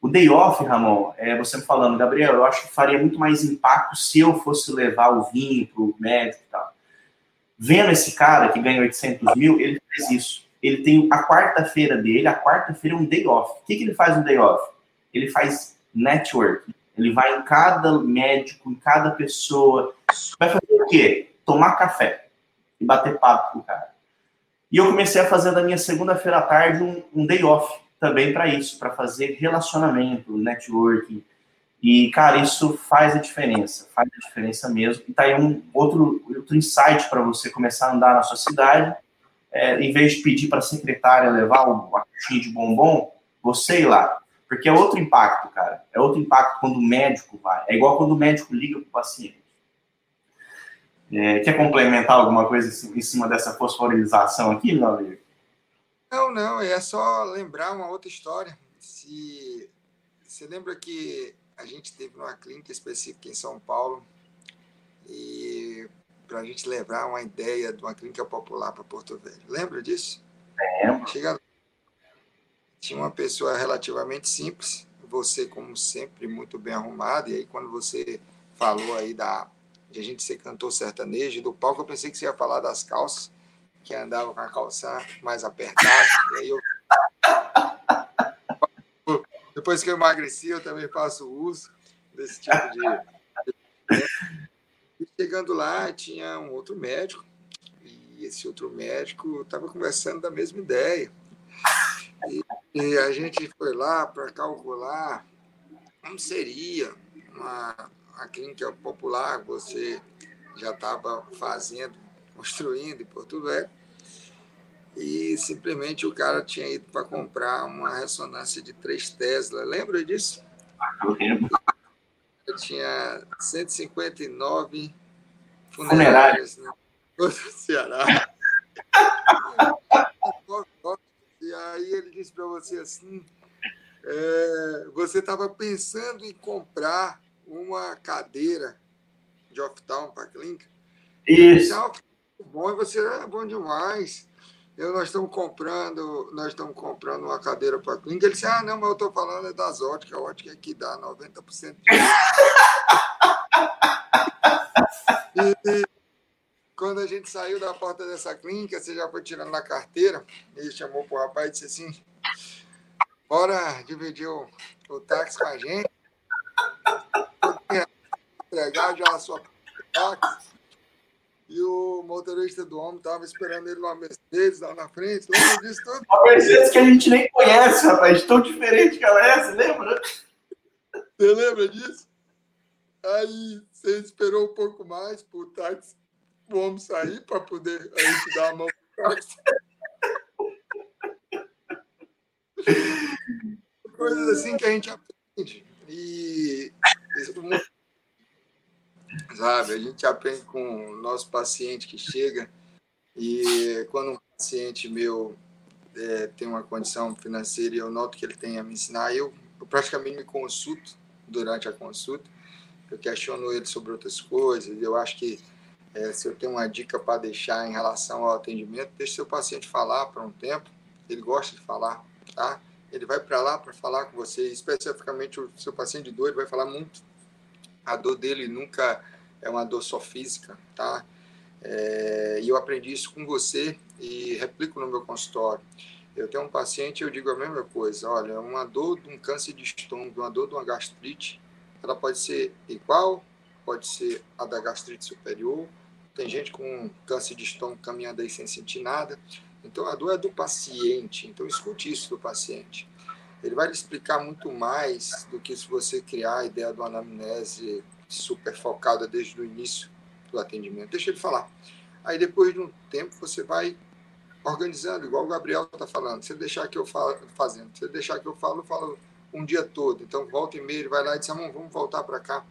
B: O day off, Ramon, é, você me falando, Gabriel, eu acho que faria muito mais impacto se eu fosse levar o vinho para o médico e tal. Vendo esse cara que ganha 800 mil, ele faz isso. Ele tem a quarta-feira dele, a quarta-feira é um day off. O que, que ele faz no day off? Ele faz network. Ele vai em cada médico, em cada pessoa. Vai fazer o quê? Tomar café. e bater papo com o cara. E eu comecei a fazer da minha segunda-feira à tarde um, um day off também para isso, para fazer relacionamento, networking. E, cara, isso faz a diferença, faz a diferença mesmo. E tá aí um outro, outro insight para você começar a andar na sua cidade. É, em vez de pedir para a secretária levar uma caixinha de bombom, você ir lá. Porque é outro impacto, cara. É outro impacto quando o médico vai. É igual quando o médico liga para o paciente. É, quer complementar alguma coisa em cima dessa fosforização aqui, meu amigo?
A: Não, não, é só lembrar uma outra história. Se você lembra que a gente teve uma clínica específica em São Paulo e para a gente levar uma ideia de uma clínica popular para Porto Velho. Lembra disso?
B: Lembro.
A: Chega... Tinha uma pessoa relativamente simples, você como sempre muito bem arrumado e aí quando você falou aí da de a gente ser cantor sertanejo, do palco eu pensei que você ia falar das calças, que andava com a calça mais apertada, e eu... Depois que eu emagreci, eu também faço uso desse tipo de... E chegando lá, tinha um outro médico, e esse outro médico estava conversando da mesma ideia. E, e a gente foi lá para calcular como seria uma a clínica popular você já estava fazendo, construindo em Porto Velho, e simplesmente o cara tinha ido para comprar uma ressonância de 3 Tesla. Lembra disso?
B: Eu lembro.
A: Eu tinha 159 funerárias no né? Ceará. e aí ele disse para você assim, é, você estava pensando em comprar uma cadeira de oftalmo para a clínica.
B: Isso.
A: Então, bom, e você é bom demais. Eu, nós estamos comprando, nós estamos comprando uma cadeira para a clínica. Ele disse, ah, não, mas eu estou falando é das óticas, a ótica é que dá 90% de e, e quando a gente saiu da porta dessa clínica, você já foi tirando na carteira, ele chamou para o rapaz e disse assim, bora dividir o, o táxi com a gente entregar já a sua táxi. E o motorista do homem estava esperando ele numa Mercedes lá na frente. Lembra disso tudo?
B: Uma Mercedes que a gente nem conhece, rapaz. Tão diferente que ela é, você lembra?
A: Você lembra disso? Aí você esperou um pouco mais para o táxi, o homem sair para poder a gente dar a mão para o táxi. Coisas assim que a gente aprende. E sabe? A gente aprende com o nosso paciente que chega e quando um paciente meu é, tem uma condição financeira e eu noto que ele tem a me ensinar, eu, eu praticamente me consulto durante a consulta, eu questiono ele sobre outras coisas, eu acho que é, se eu tenho uma dica para deixar em relação ao atendimento, deixe seu paciente falar por um tempo, ele gosta de falar, tá? Ele vai para lá para falar com você, especificamente o seu paciente de dor, ele vai falar muito. A dor dele nunca é uma dor só física, tá? É, e eu aprendi isso com você e replico no meu consultório. Eu tenho um paciente, eu digo a mesma coisa. Olha, uma dor de um câncer de estômago, uma dor de uma gastrite, ela pode ser igual, pode ser a da gastrite superior. Tem gente com câncer de estômago caminhando aí sem sentir nada. Então, a dor é do paciente. Então, escute isso do paciente. Ele vai lhe explicar muito mais do que se você criar a ideia do anamnese super focada desde o início do atendimento. Deixa ele falar. Aí, depois de um tempo, você vai organizando, igual o Gabriel está falando. Se deixar que eu falo, fazendo, se deixar que eu falo, eu falo um dia todo. Então, volta e meia, ele vai lá e diz, vamos voltar para cá.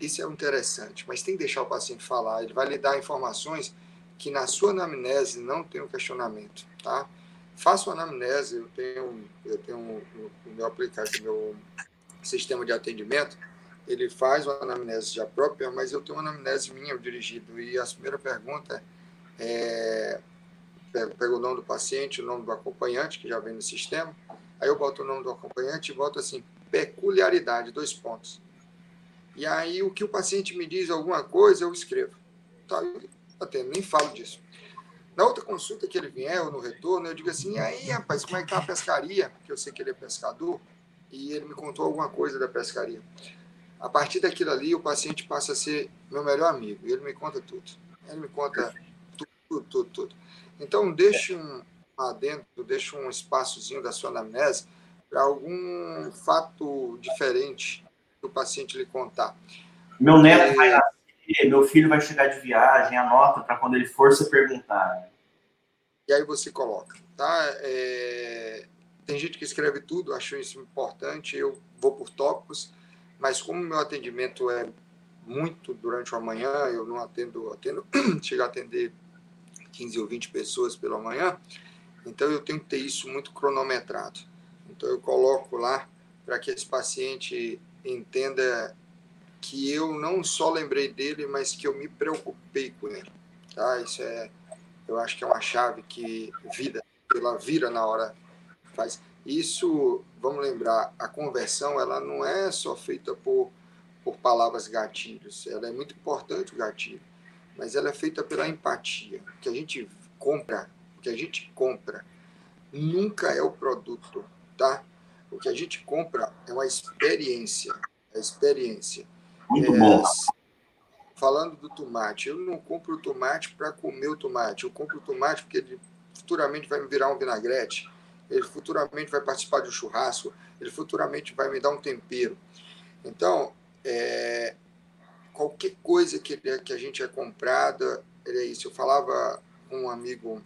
A: Isso é interessante, mas tem que deixar o paciente falar. Ele vai lhe dar informações que na sua anamnese não tem um questionamento, tá? Uma anamnese, eu tenho, eu tenho o meu aplicativo, meu sistema de atendimento, ele faz uma anamnese já própria, mas eu tenho uma anamnese minha dirigido. E a primeira pergunta é: pego o nome do paciente, o nome do acompanhante, que já vem no sistema. Aí eu boto o nome do acompanhante e boto assim: peculiaridade, dois pontos. E aí o que o paciente me diz alguma coisa, eu escrevo. Tá, atendo, nem falo disso. Na outra consulta que ele vier, ou no retorno, eu digo assim: aí, rapaz, como é que tá a pescaria? Porque eu sei que ele é pescador, e ele me contou alguma coisa da pescaria. A partir daquilo ali, o paciente passa a ser meu melhor amigo. E ele me conta tudo. Ele me conta tudo tudo, tudo, tudo. Então, deixe um adentro, deixe um espaçozinho da sua anamnese para algum fato diferente que o paciente lhe contar.
B: Meu neto vai nascer, meu filho vai chegar de viagem, anota para quando ele for se perguntar.
A: E aí você coloca, tá? É... Tem gente que escreve tudo, acho isso importante, eu vou por tópicos, mas como meu atendimento é muito durante a manhã, eu não atendo, atendo chego a atender 15 ou 20 pessoas pela manhã, então eu tenho que ter isso muito cronometrado. Então eu coloco lá para que esse paciente entenda que eu não só lembrei dele, mas que eu me preocupei com ele. Tá? Isso é, eu acho que é uma chave que vida, ela vira na hora faz. Isso, vamos lembrar, a conversão ela não é só feita por por palavras gatilhos. Ela é muito importante o gatilho, mas ela é feita pela empatia. O que a gente compra, o que a gente compra nunca é o produto, tá? O que a gente compra é uma experiência, a experiência.
B: Muito é, bom.
A: Falando do tomate, eu não compro o tomate para comer o tomate, eu compro o tomate porque ele futuramente vai me virar um vinagrete, ele futuramente vai participar de um churrasco, ele futuramente vai me dar um tempero. Então, é, qualquer coisa que, que a gente é comprada, é isso. Eu falava com um amigo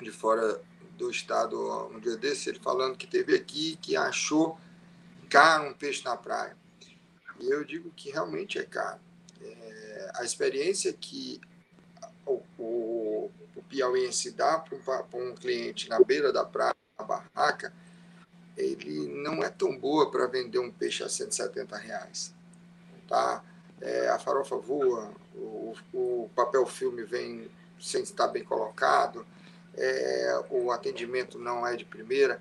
A: de fora do estado um dia desse, ele falando que teve aqui, que achou caro um peixe na praia. E eu digo que realmente é caro. É, a experiência que o, o, o piauiense dá para um, um cliente na beira da praia, na barraca, ele não é tão boa para vender um peixe a 170 reais tá? É, a farofa voa, o, o, papel filme vem sem estar bem colocado, é, o atendimento não é de primeira.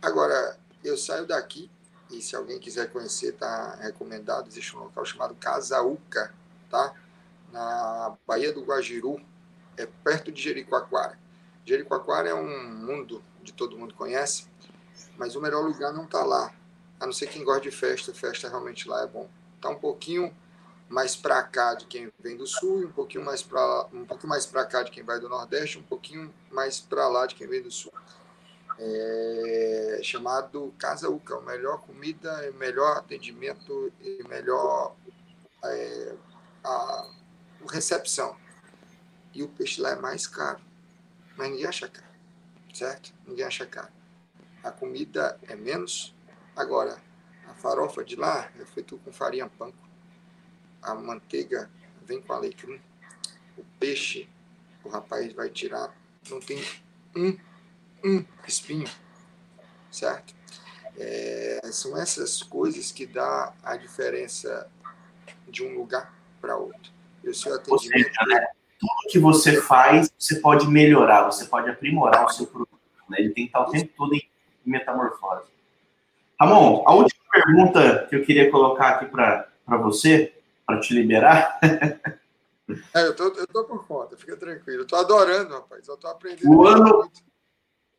A: Agora, eu saio daqui, e se alguém quiser conhecer, tá recomendado, existe um local chamado Casaúca, tá? Na Baía do Guajiru, é perto de Jericoacoara. Jericoacoara é um mundo de todo mundo conhece, mas o melhor lugar não está lá. A não ser quem gosta de festa, festa realmente lá é bom está um pouquinho mais para cá de quem vem do sul, um pouquinho mais para um pouquinho mais para cá de quem vai do nordeste, um pouquinho mais para lá de quem vem do sul. É chamado Casa Uca, melhor comida, melhor atendimento e melhor é, a, a recepção. E o peixe lá é mais caro, mas ninguém acha caro, certo? Ninguém acha caro. A comida é menos. Agora, a farofa de lá é feita com farinha panko. A manteiga vem com alecrim. O peixe, o rapaz vai tirar, não tem um, um espinho, certo? É, são essas coisas que dá a diferença de um lugar para outro. E o seu atendimento... Seja, né?
B: Tudo que você faz, você pode melhorar, você pode aprimorar o seu produto. Né? Ele tem que estar o tempo todo em metamorfose. Ramon, a última pergunta que eu queria colocar aqui para você, para te liberar.
A: É, eu tô, eu tô por conta, fica tranquilo. Eu tô adorando, rapaz. Eu tô aprendendo.
B: O ano,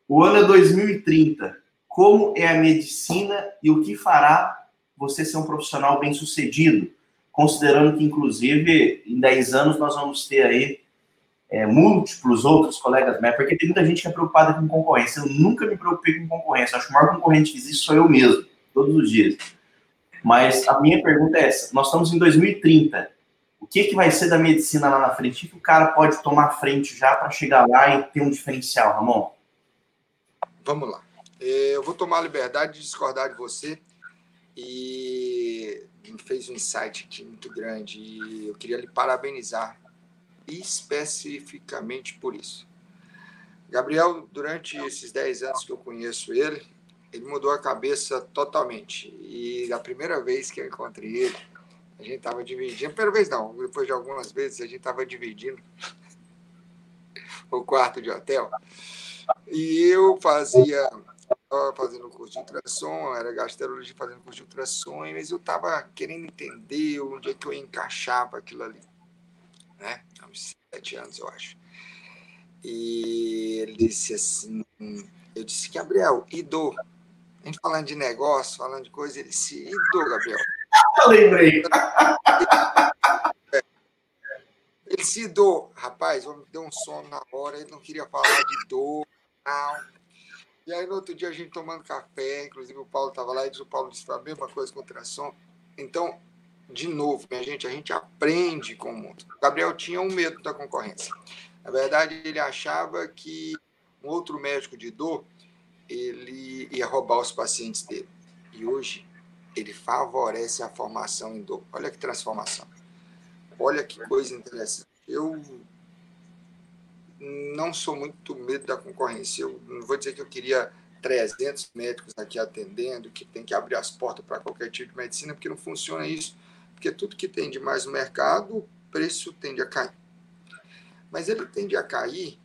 B: o ano é 2030. Como é a medicina e o que fará você ser um profissional bem sucedido? Considerando que, inclusive, em 10 anos nós vamos ter aí é, múltiplos outros colegas né? porque tem muita gente que é preocupada com concorrência. Eu nunca me preocupei com concorrência. Acho que o maior concorrente que existe sou eu mesmo todos os dias. Mas a minha pergunta é essa: nós estamos em 2030. O que, que vai ser da medicina lá na frente? O que o cara pode tomar frente já para chegar lá e ter um diferencial, Ramon?
A: Vamos lá. Eu vou tomar a liberdade de discordar de você e fez um insight aqui muito grande e eu queria lhe parabenizar especificamente por isso. Gabriel, durante esses 10 anos que eu conheço ele, ele mudou a cabeça totalmente. E a primeira vez que eu encontrei ele, a gente estava dividindo, primeira vez não, depois de algumas vezes a gente estava dividindo o quarto de hotel. E eu fazia, estava fazendo curso de ultrassom, era gastrologia fazendo curso de ultrassom, mas eu estava querendo entender onde é que eu encaixava aquilo ali. Né? Há uns sete anos, eu acho. E ele disse assim, eu disse, Gabriel, e dor? a gente falando de negócio, falando de coisa, ele se idou, Gabriel.
B: Eu lembrei.
A: Ele se dor. Rapaz, homem deu um sono na hora, ele não queria falar de dor. E aí, no outro dia, a gente tomando café, inclusive o Paulo estava lá, e o Paulo disse a mesma coisa com ultrassom. Então, de novo, minha gente, a gente aprende com o mundo. O Gabriel tinha um medo da concorrência. Na verdade, ele achava que um outro médico de dor ele ia roubar os pacientes dele. E hoje ele favorece a formação em dor. Olha que transformação. Olha que coisa interessante. Eu não sou muito medo da concorrência. Eu não vou dizer que eu queria 300 médicos aqui atendendo, que tem que abrir as portas para qualquer tipo de medicina, porque não funciona isso. Porque tudo que tem de mais no mercado, o preço tende a cair. Mas ele tende a cair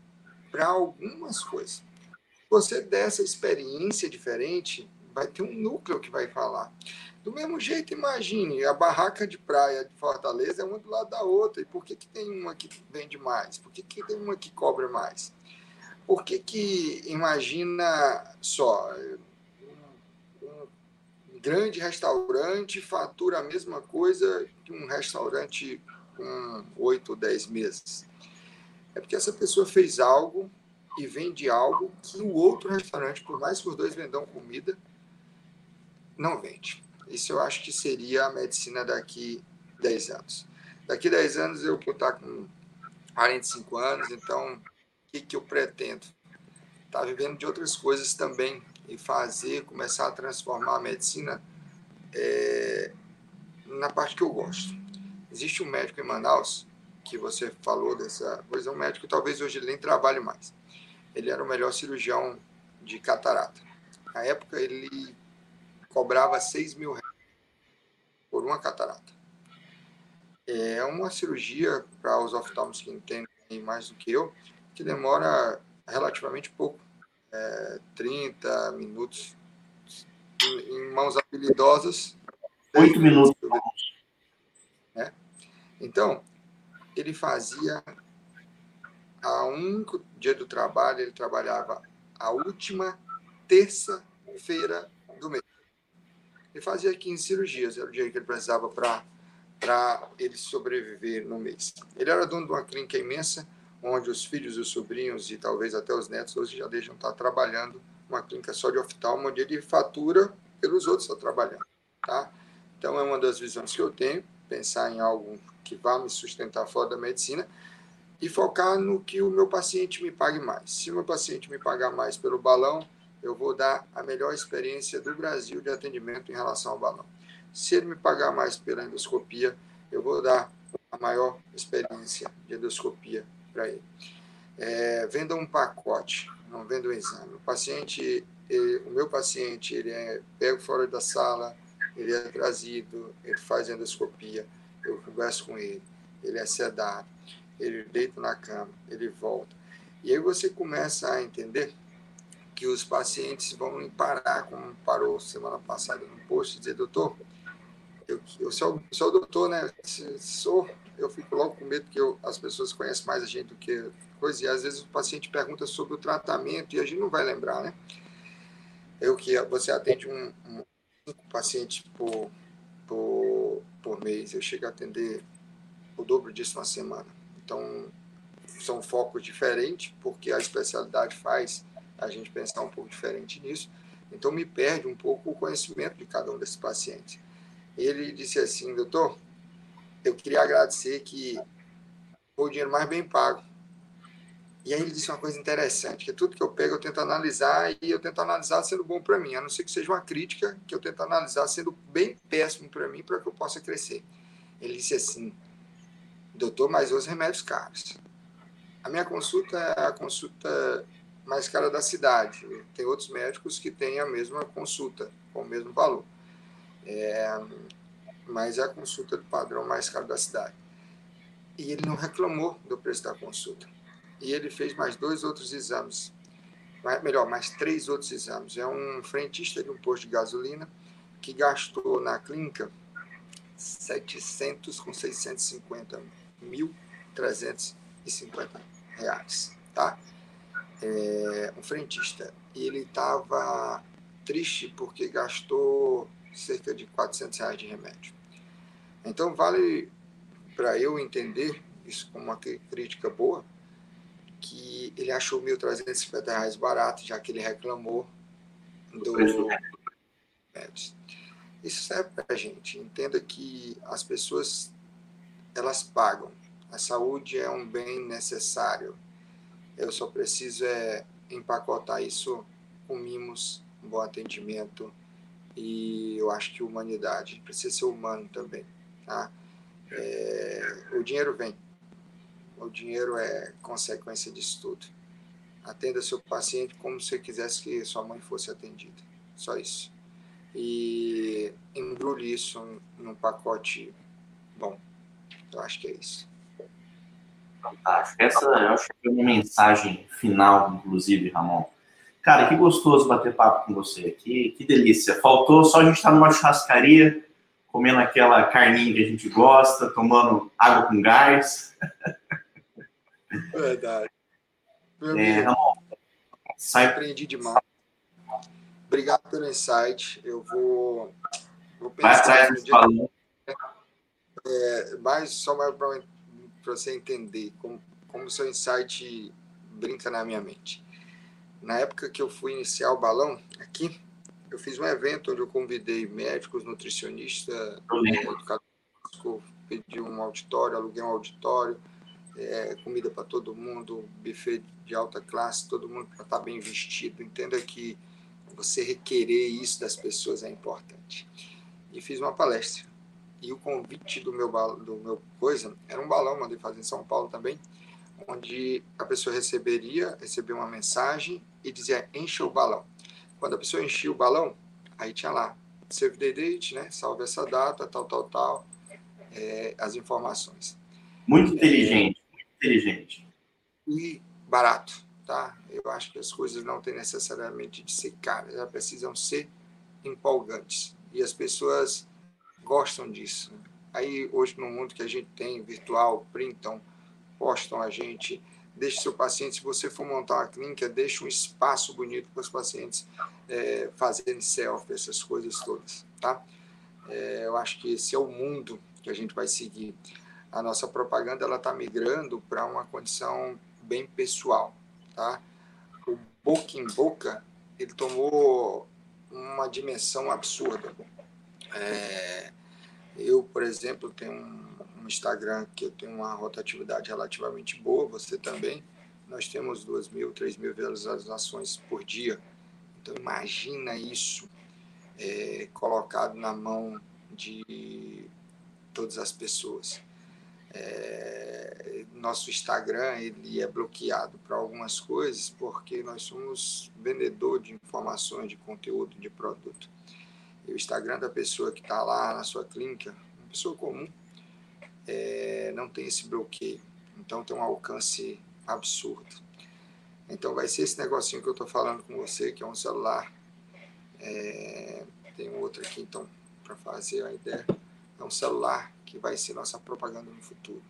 A: para algumas coisas. Você dessa experiência diferente, vai ter um núcleo que vai falar. Do mesmo jeito, imagine, a barraca de praia de Fortaleza é uma do lado da outra. E por que, que tem uma que vende mais? Por que, que tem uma que cobra mais? Por que, que imagina só, um grande restaurante fatura a mesma coisa que um restaurante com oito ou dez meses? É porque essa pessoa fez algo e vende algo que o outro restaurante, por mais que os dois vendam comida, não vende. Isso eu acho que seria a medicina daqui 10 anos. Daqui 10 anos eu vou estar com 45 anos, então o que, que eu pretendo? Estar tá vivendo de outras coisas também e fazer, começar a transformar a medicina é, na parte que eu gosto. Existe um médico em Manaus, que você falou dessa coisa, um médico talvez hoje ele nem trabalhe mais. Ele era o melhor cirurgião de catarata. Na época ele cobrava 6 mil por uma catarata. É uma cirurgia, para os oftalmos que entendem mais do que eu, que demora relativamente pouco, é, 30 minutos. Em mãos habilidosas.
B: Oito minutos.
A: Né? Então, ele fazia a único dia do trabalho, ele trabalhava a última terça-feira do mês. Ele fazia 15 cirurgias, era o dia que ele precisava para ele sobreviver no mês. Ele era dono de uma clínica imensa, onde os filhos, os sobrinhos e talvez até os netos hoje já deixam estar trabalhando uma clínica só de oftalmo, onde ele fatura pelos outros estar trabalhando. Tá? Então, é uma das visões que eu tenho, pensar em algo que vá me sustentar fora da medicina e focar no que o meu paciente me pague mais. Se o meu paciente me pagar mais pelo balão, eu vou dar a melhor experiência do Brasil de atendimento em relação ao balão. Se ele me pagar mais pela endoscopia, eu vou dar a maior experiência de endoscopia para ele. É, venda um pacote, não venda um exame. O paciente, ele, o meu paciente, ele é pego fora da sala, ele é trazido, ele faz endoscopia, eu converso com ele, ele é sedado, ele deita na cama, ele volta. E aí você começa a entender que os pacientes vão parar, como parou semana passada no post, e dizer, doutor, eu, eu sou, sou doutor, né? Sou, eu fico logo com medo que eu, as pessoas conhecem mais a gente do que coisa, e às vezes o paciente pergunta sobre o tratamento e a gente não vai lembrar, né? Eu que você atende um, um por, por, por mês, eu chego a atender o dobro disso na semana. Então, são focos diferentes, porque a especialidade faz a gente pensar um pouco diferente nisso. Então, me perde um pouco o conhecimento de cada um desses pacientes. Ele disse assim, doutor, eu queria agradecer que foi o dinheiro mais bem pago. E aí ele disse uma coisa interessante, que tudo que eu pego eu tento analisar e eu tento analisar sendo bom para mim, a não ser que seja uma crítica, que eu tento analisar sendo bem péssimo para mim, para que eu possa crescer. Ele disse assim, doutor, mas os remédios caros. A minha consulta é a consulta mais cara da cidade. Tem outros médicos que têm a mesma consulta, com o mesmo valor. É, mas é a consulta do padrão mais caro da cidade. E ele não reclamou do preço da consulta. E ele fez mais dois outros exames. Melhor, mais três outros exames. É um frentista de um posto de gasolina que gastou na clínica 700 com 650 mil 350 reais, tá? É, um frentista. E ele estava triste porque gastou cerca de 400 reais de remédio. Então, vale para eu entender, isso como uma crítica boa, que ele achou 1.350 reais barato, já que ele reclamou do Isso serve para a gente. Entenda que as pessoas elas pagam. A saúde é um bem necessário. Eu só preciso é empacotar isso com mimos, um bom atendimento e eu acho que humanidade. Precisa ser humano também. Tá? É, o dinheiro vem. O dinheiro é consequência disso tudo. Atenda seu paciente como se quisesse que sua mãe fosse atendida. Só isso. E embrulhe isso num pacote bom. Eu acho que é isso.
B: Fantástico. Essa eu acho que é uma mensagem final, inclusive, Ramon. Cara, que gostoso bater papo com você. Que, que delícia. Faltou só a gente estar numa churrascaria, comendo aquela carninha que a gente gosta, tomando água com gás.
A: Verdade. Meu é, amigo, Ramon, sai... aprendi demais. Obrigado pelo insight. Eu vou, vou pensar Vai atrás. É, mais só mais para você entender como, como o seu insight brinca na minha mente. Na época que eu fui iniciar o balão aqui, eu fiz um evento onde eu convidei médicos, nutricionistas, educadores, pedi um auditório, aluguei um auditório, é, comida para todo mundo, buffet de alta classe, todo mundo para estar tá bem vestido. Entenda que você requerer isso das pessoas é importante. E fiz uma palestra. E o convite do meu, do meu coisa era um balão, mandei fazer em São Paulo também, onde a pessoa receberia, receber uma mensagem e dizia enche o balão. Quando a pessoa enchia o balão, aí tinha lá, save the date, né? Salve essa data, tal, tal, tal, é, as informações.
B: Muito inteligente, é, muito inteligente.
A: E barato, tá? Eu acho que as coisas não têm necessariamente de ser caras, elas precisam ser empolgantes. E as pessoas gostam disso. Aí, hoje, no mundo que a gente tem, virtual, printam, postam a gente, deixe seu paciente, se você for montar uma clínica, deixe um espaço bonito para os pacientes é, fazerem selfie, essas coisas todas, tá? É, eu acho que esse é o mundo que a gente vai seguir. A nossa propaganda ela está migrando para uma condição bem pessoal, tá? O boca em boca ele tomou uma dimensão absurda. É, eu, por exemplo, tenho um Instagram, que eu tenho uma rotatividade relativamente boa, você também. Nós temos 2 mil, 3 mil visualizações por dia. Então, imagina isso é, colocado na mão de todas as pessoas. É, nosso Instagram ele é bloqueado para algumas coisas porque nós somos vendedor de informações, de conteúdo, de produto. O Instagram da pessoa que está lá na sua clínica, uma pessoa comum, é, não tem esse bloqueio. Então tem um alcance absurdo. Então vai ser esse negocinho que eu estou falando com você, que é um celular. É, tem outro aqui, então, para fazer a ideia. É um celular que vai ser nossa propaganda no futuro.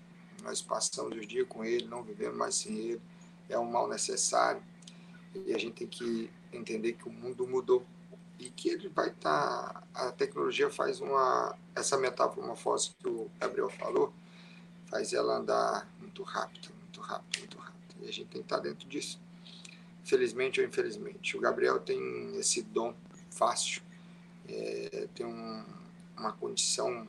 A: Nós passamos os dias com ele, não vivemos mais sem ele. É um mal necessário. E a gente tem que entender que o mundo mudou e que ele vai estar. Tá, a tecnologia faz uma. Essa metamorfose que o Gabriel falou, faz ela andar muito rápido, muito rápido, muito rápido. E a gente tem que estar dentro disso. Felizmente ou infelizmente. O Gabriel tem esse dom fácil, é, tem um, uma condição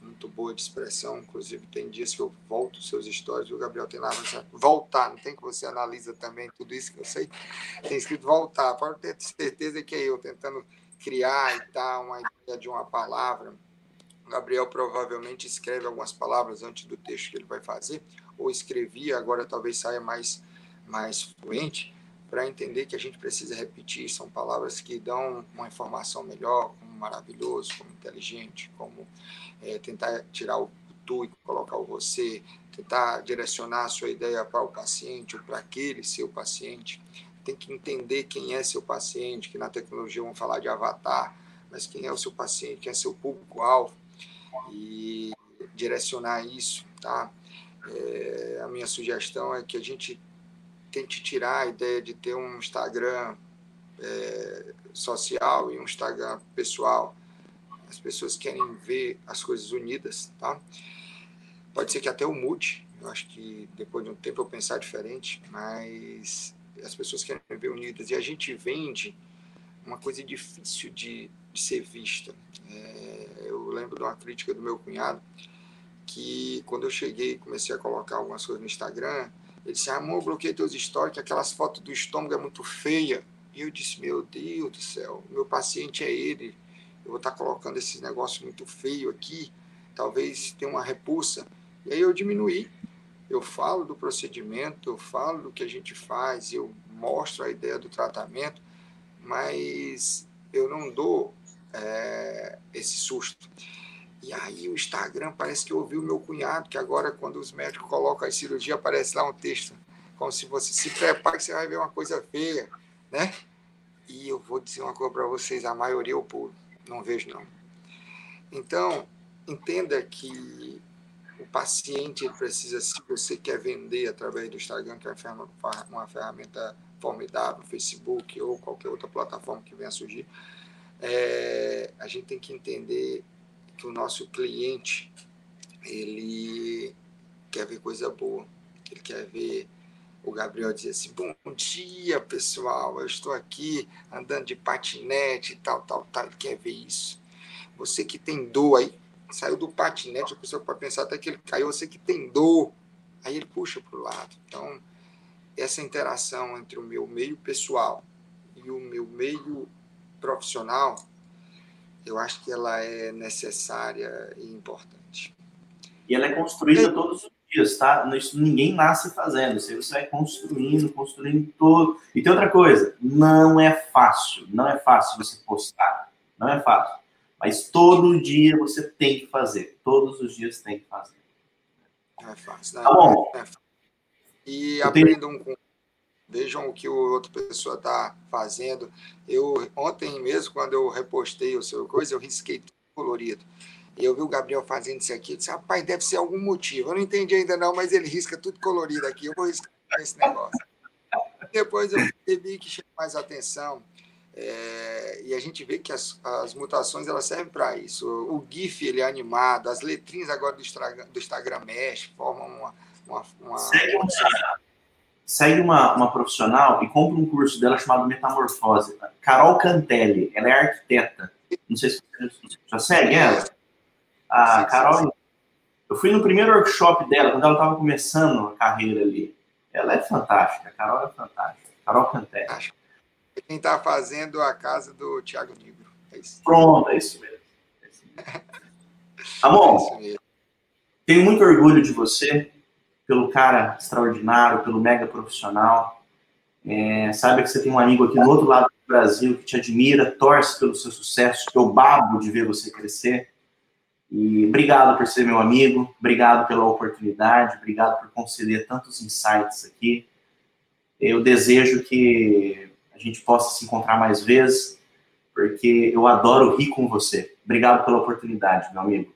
A: muito boa de expressão. Inclusive, tem dias que eu volto seus stories o Gabriel tem lá, voltar, não tem que você analisa também tudo isso que eu sei. Tem escrito voltar, pode ter certeza que é eu tentando criar e tal, uma ideia de uma palavra. O Gabriel provavelmente escreve algumas palavras antes do texto que ele vai fazer, ou escrevia, agora talvez saia mais, mais fluente, para entender que a gente precisa repetir. São palavras que dão uma informação melhor, como maravilhoso, como inteligente, como é, tentar tirar o tu e colocar o você, tentar direcionar a sua ideia para o paciente ou para aquele seu paciente. Tem que entender quem é seu paciente, que na tecnologia vão falar de avatar, mas quem é o seu paciente, quem é seu público-alvo e direcionar isso, tá? É, a minha sugestão é que a gente tente tirar a ideia de ter um Instagram é, social e um Instagram pessoal. As pessoas querem ver as coisas unidas, tá? Pode ser que até eu mude, Eu acho que depois de um tempo eu pensar diferente, mas as pessoas querem ver unidas. E a gente vende uma coisa difícil de, de ser vista. É, eu lembro de uma crítica do meu cunhado, que quando eu cheguei comecei a colocar algumas coisas no Instagram, ele disse, amor, bloqueei teus stories, que aquelas fotos do estômago é muito feia. E eu disse, meu Deus do céu, meu paciente é ele. Eu vou estar colocando esse negócio muito feio aqui, talvez tenha uma repulsa. E aí eu diminuí. Eu falo do procedimento, eu falo do que a gente faz, eu mostro a ideia do tratamento, mas eu não dou é, esse susto. E aí o Instagram parece que ouviu meu cunhado, que agora quando os médicos colocam a cirurgia, aparece lá um texto, como se você se prepare que você vai ver uma coisa feia, né? E eu vou dizer uma coisa para vocês, a maioria eu pulo, não vejo não. Então, entenda que o paciente precisa, se você quer vender através do Instagram, que é uma ferramenta formidável, Facebook ou qualquer outra plataforma que venha a surgir, é, a gente tem que entender que o nosso cliente ele quer ver coisa boa, ele quer ver o Gabriel dizer assim: Bom dia, pessoal, eu estou aqui andando de patinete e tal, tal, tal. Ele quer ver isso. Você que tem dor aí, saiu do patinete, a pessoa pode pensar até que ele caiu, você que tem dor, aí ele puxa para o lado. Então, essa interação entre o meu meio pessoal e o meu meio profissional eu acho que ela é necessária e importante.
B: E ela é construída é. todos os dias, tá? Isso ninguém nasce fazendo. Isso você vai construindo, construindo todo. E tem outra coisa, não é fácil, não é fácil você postar, não é fácil. Mas todo dia você tem que fazer, todos os dias tem que fazer.
A: Não é fácil. Não, tá bom. É. E aprendam com vejam o que o outra pessoa está fazendo. Eu ontem mesmo, quando eu repostei o seu coisa, eu risquei tudo colorido. Eu vi o Gabriel fazendo isso aqui, eu disse, rapaz, deve ser algum motivo. Eu não entendi ainda não, mas ele risca tudo colorido aqui, eu vou riscar esse negócio. Depois eu vi que chamou mais atenção. É, e a gente vê que as, as mutações elas servem para isso. O GIF ele é animado, as letrinhas agora do Instagram, do Instagram mesh, formam uma, uma, uma, uma
B: segue uma, uma profissional e compra um curso dela chamado Metamorfose. Carol Cantelli, ela é arquiteta. Não sei se você já segue ela. A Carol, eu fui no primeiro workshop dela, quando ela estava começando a carreira ali. Ela é fantástica, a Carol é fantástica. Carol Cantelli.
A: Quem está fazendo a casa do Tiago Negro.
B: É isso. Pronto, é isso mesmo. É isso mesmo. Tá é tenho muito orgulho de você pelo cara extraordinário, pelo mega profissional. É, saiba que você tem um amigo aqui do outro lado do Brasil que te admira, torce pelo seu sucesso, eu babo de ver você crescer. E obrigado por ser meu amigo, obrigado pela oportunidade, obrigado por conceder tantos insights aqui. Eu desejo que a gente possa se encontrar mais vezes, porque eu adoro rir com você. Obrigado pela oportunidade, meu amigo.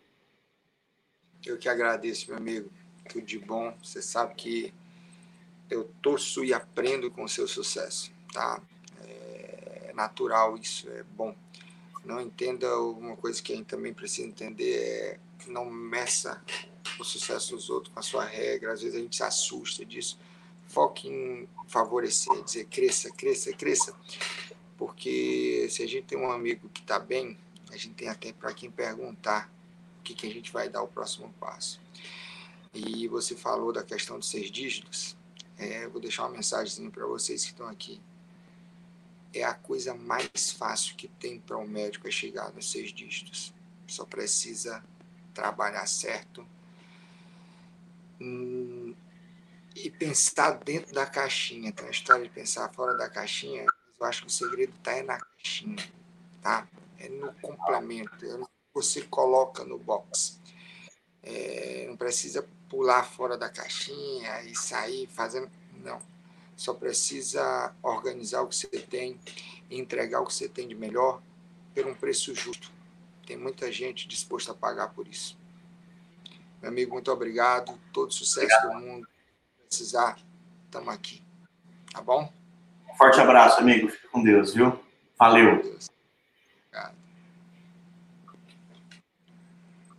A: Eu que agradeço, meu amigo tudo de bom. Você sabe que eu torço e aprendo com o seu sucesso, tá? É natural isso, é bom. Não entenda uma coisa que a gente também precisa entender é não meça o sucesso dos outros com a sua regra. Às vezes a gente se assusta disso. Foque em favorecer, dizer cresça, cresça, cresça. Porque se a gente tem um amigo que está bem, a gente tem até para quem perguntar o que, que a gente vai dar o próximo passo. E você falou da questão dos seis dígitos. É, vou deixar uma mensagem para vocês que estão aqui. É a coisa mais fácil que tem para um médico é chegar nos seis dígitos. Só precisa trabalhar certo hum, e pensar dentro da caixinha. Tem uma história de pensar fora da caixinha. Eu acho que o segredo está é na caixinha, tá? É no complemento. É no que você coloca no box. É, não precisa pular fora da caixinha e sair fazendo. Não. Só precisa organizar o que você tem e entregar o que você tem de melhor por um preço justo. Tem muita gente disposta a pagar por isso. Meu amigo, muito obrigado. Todo sucesso obrigado. do mundo. Se precisar, estamos aqui. Tá bom?
B: Forte abraço, amigo. Fique com Deus, viu? Valeu.